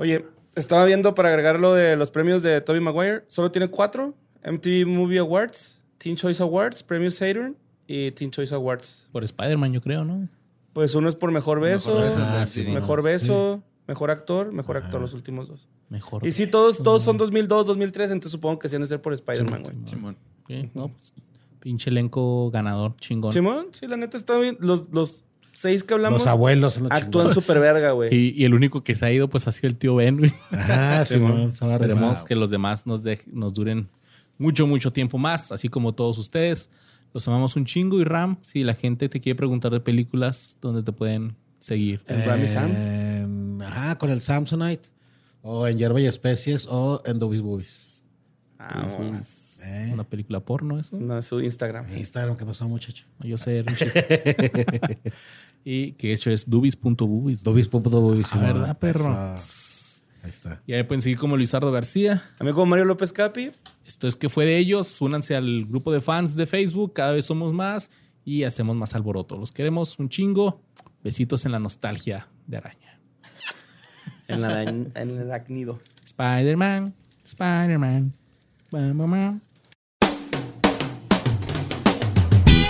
Oye, estaba viendo para agregar lo de los premios de Tobey Maguire. Solo tiene cuatro. MTV Movie Awards, Teen Choice Awards, Premios Saturn y Teen Choice Awards. Por Spider-Man, yo creo, ¿no? Pues uno es por mejor beso, Mejor beso, Ah, sí. beso, mejor actor, mejor actor los últimos dos. Mejor. Y sí, todos, todos son 2002, 2003, entonces supongo que sí han de ser por Spider-Man, güey. Simón. Ok, no, pues, pinche elenco ganador, chingón. Simón, sí, la neta está bien. Los, los seis que hablamos Los abuelos son los actúan súper verga, güey. Y, y el único que se ha ido, pues ha sido el tío Ben, güey. Ah, a Esperemos que los demás nos, dej- nos duren mucho, mucho tiempo más, así como todos ustedes. Los amamos un chingo y Ram, si la gente te quiere preguntar de películas, ¿dónde te pueden seguir? En Rami Sam. En- Ajá, con el Samsonite. O en Yerba y Especies o en Dubis Boobies. Ah, Es una película porno, eso. No, es su Instagram. Instagram, ¿qué pasó, muchacho? Yo sé, era un chiste. Y que hecho es dubis.bubis. Dubis.bubis. Ah, ¿verdad, perro? Ahí está. Y ahí pueden seguir como Luisardo García. A mí como Mario López Capi. Esto es que fue de ellos. Únanse al grupo de fans de Facebook. Cada vez somos más y hacemos más alboroto. Los queremos un chingo. Besitos en la nostalgia de araña. En, la, en el acnido. Spider-Man. Spider-Man.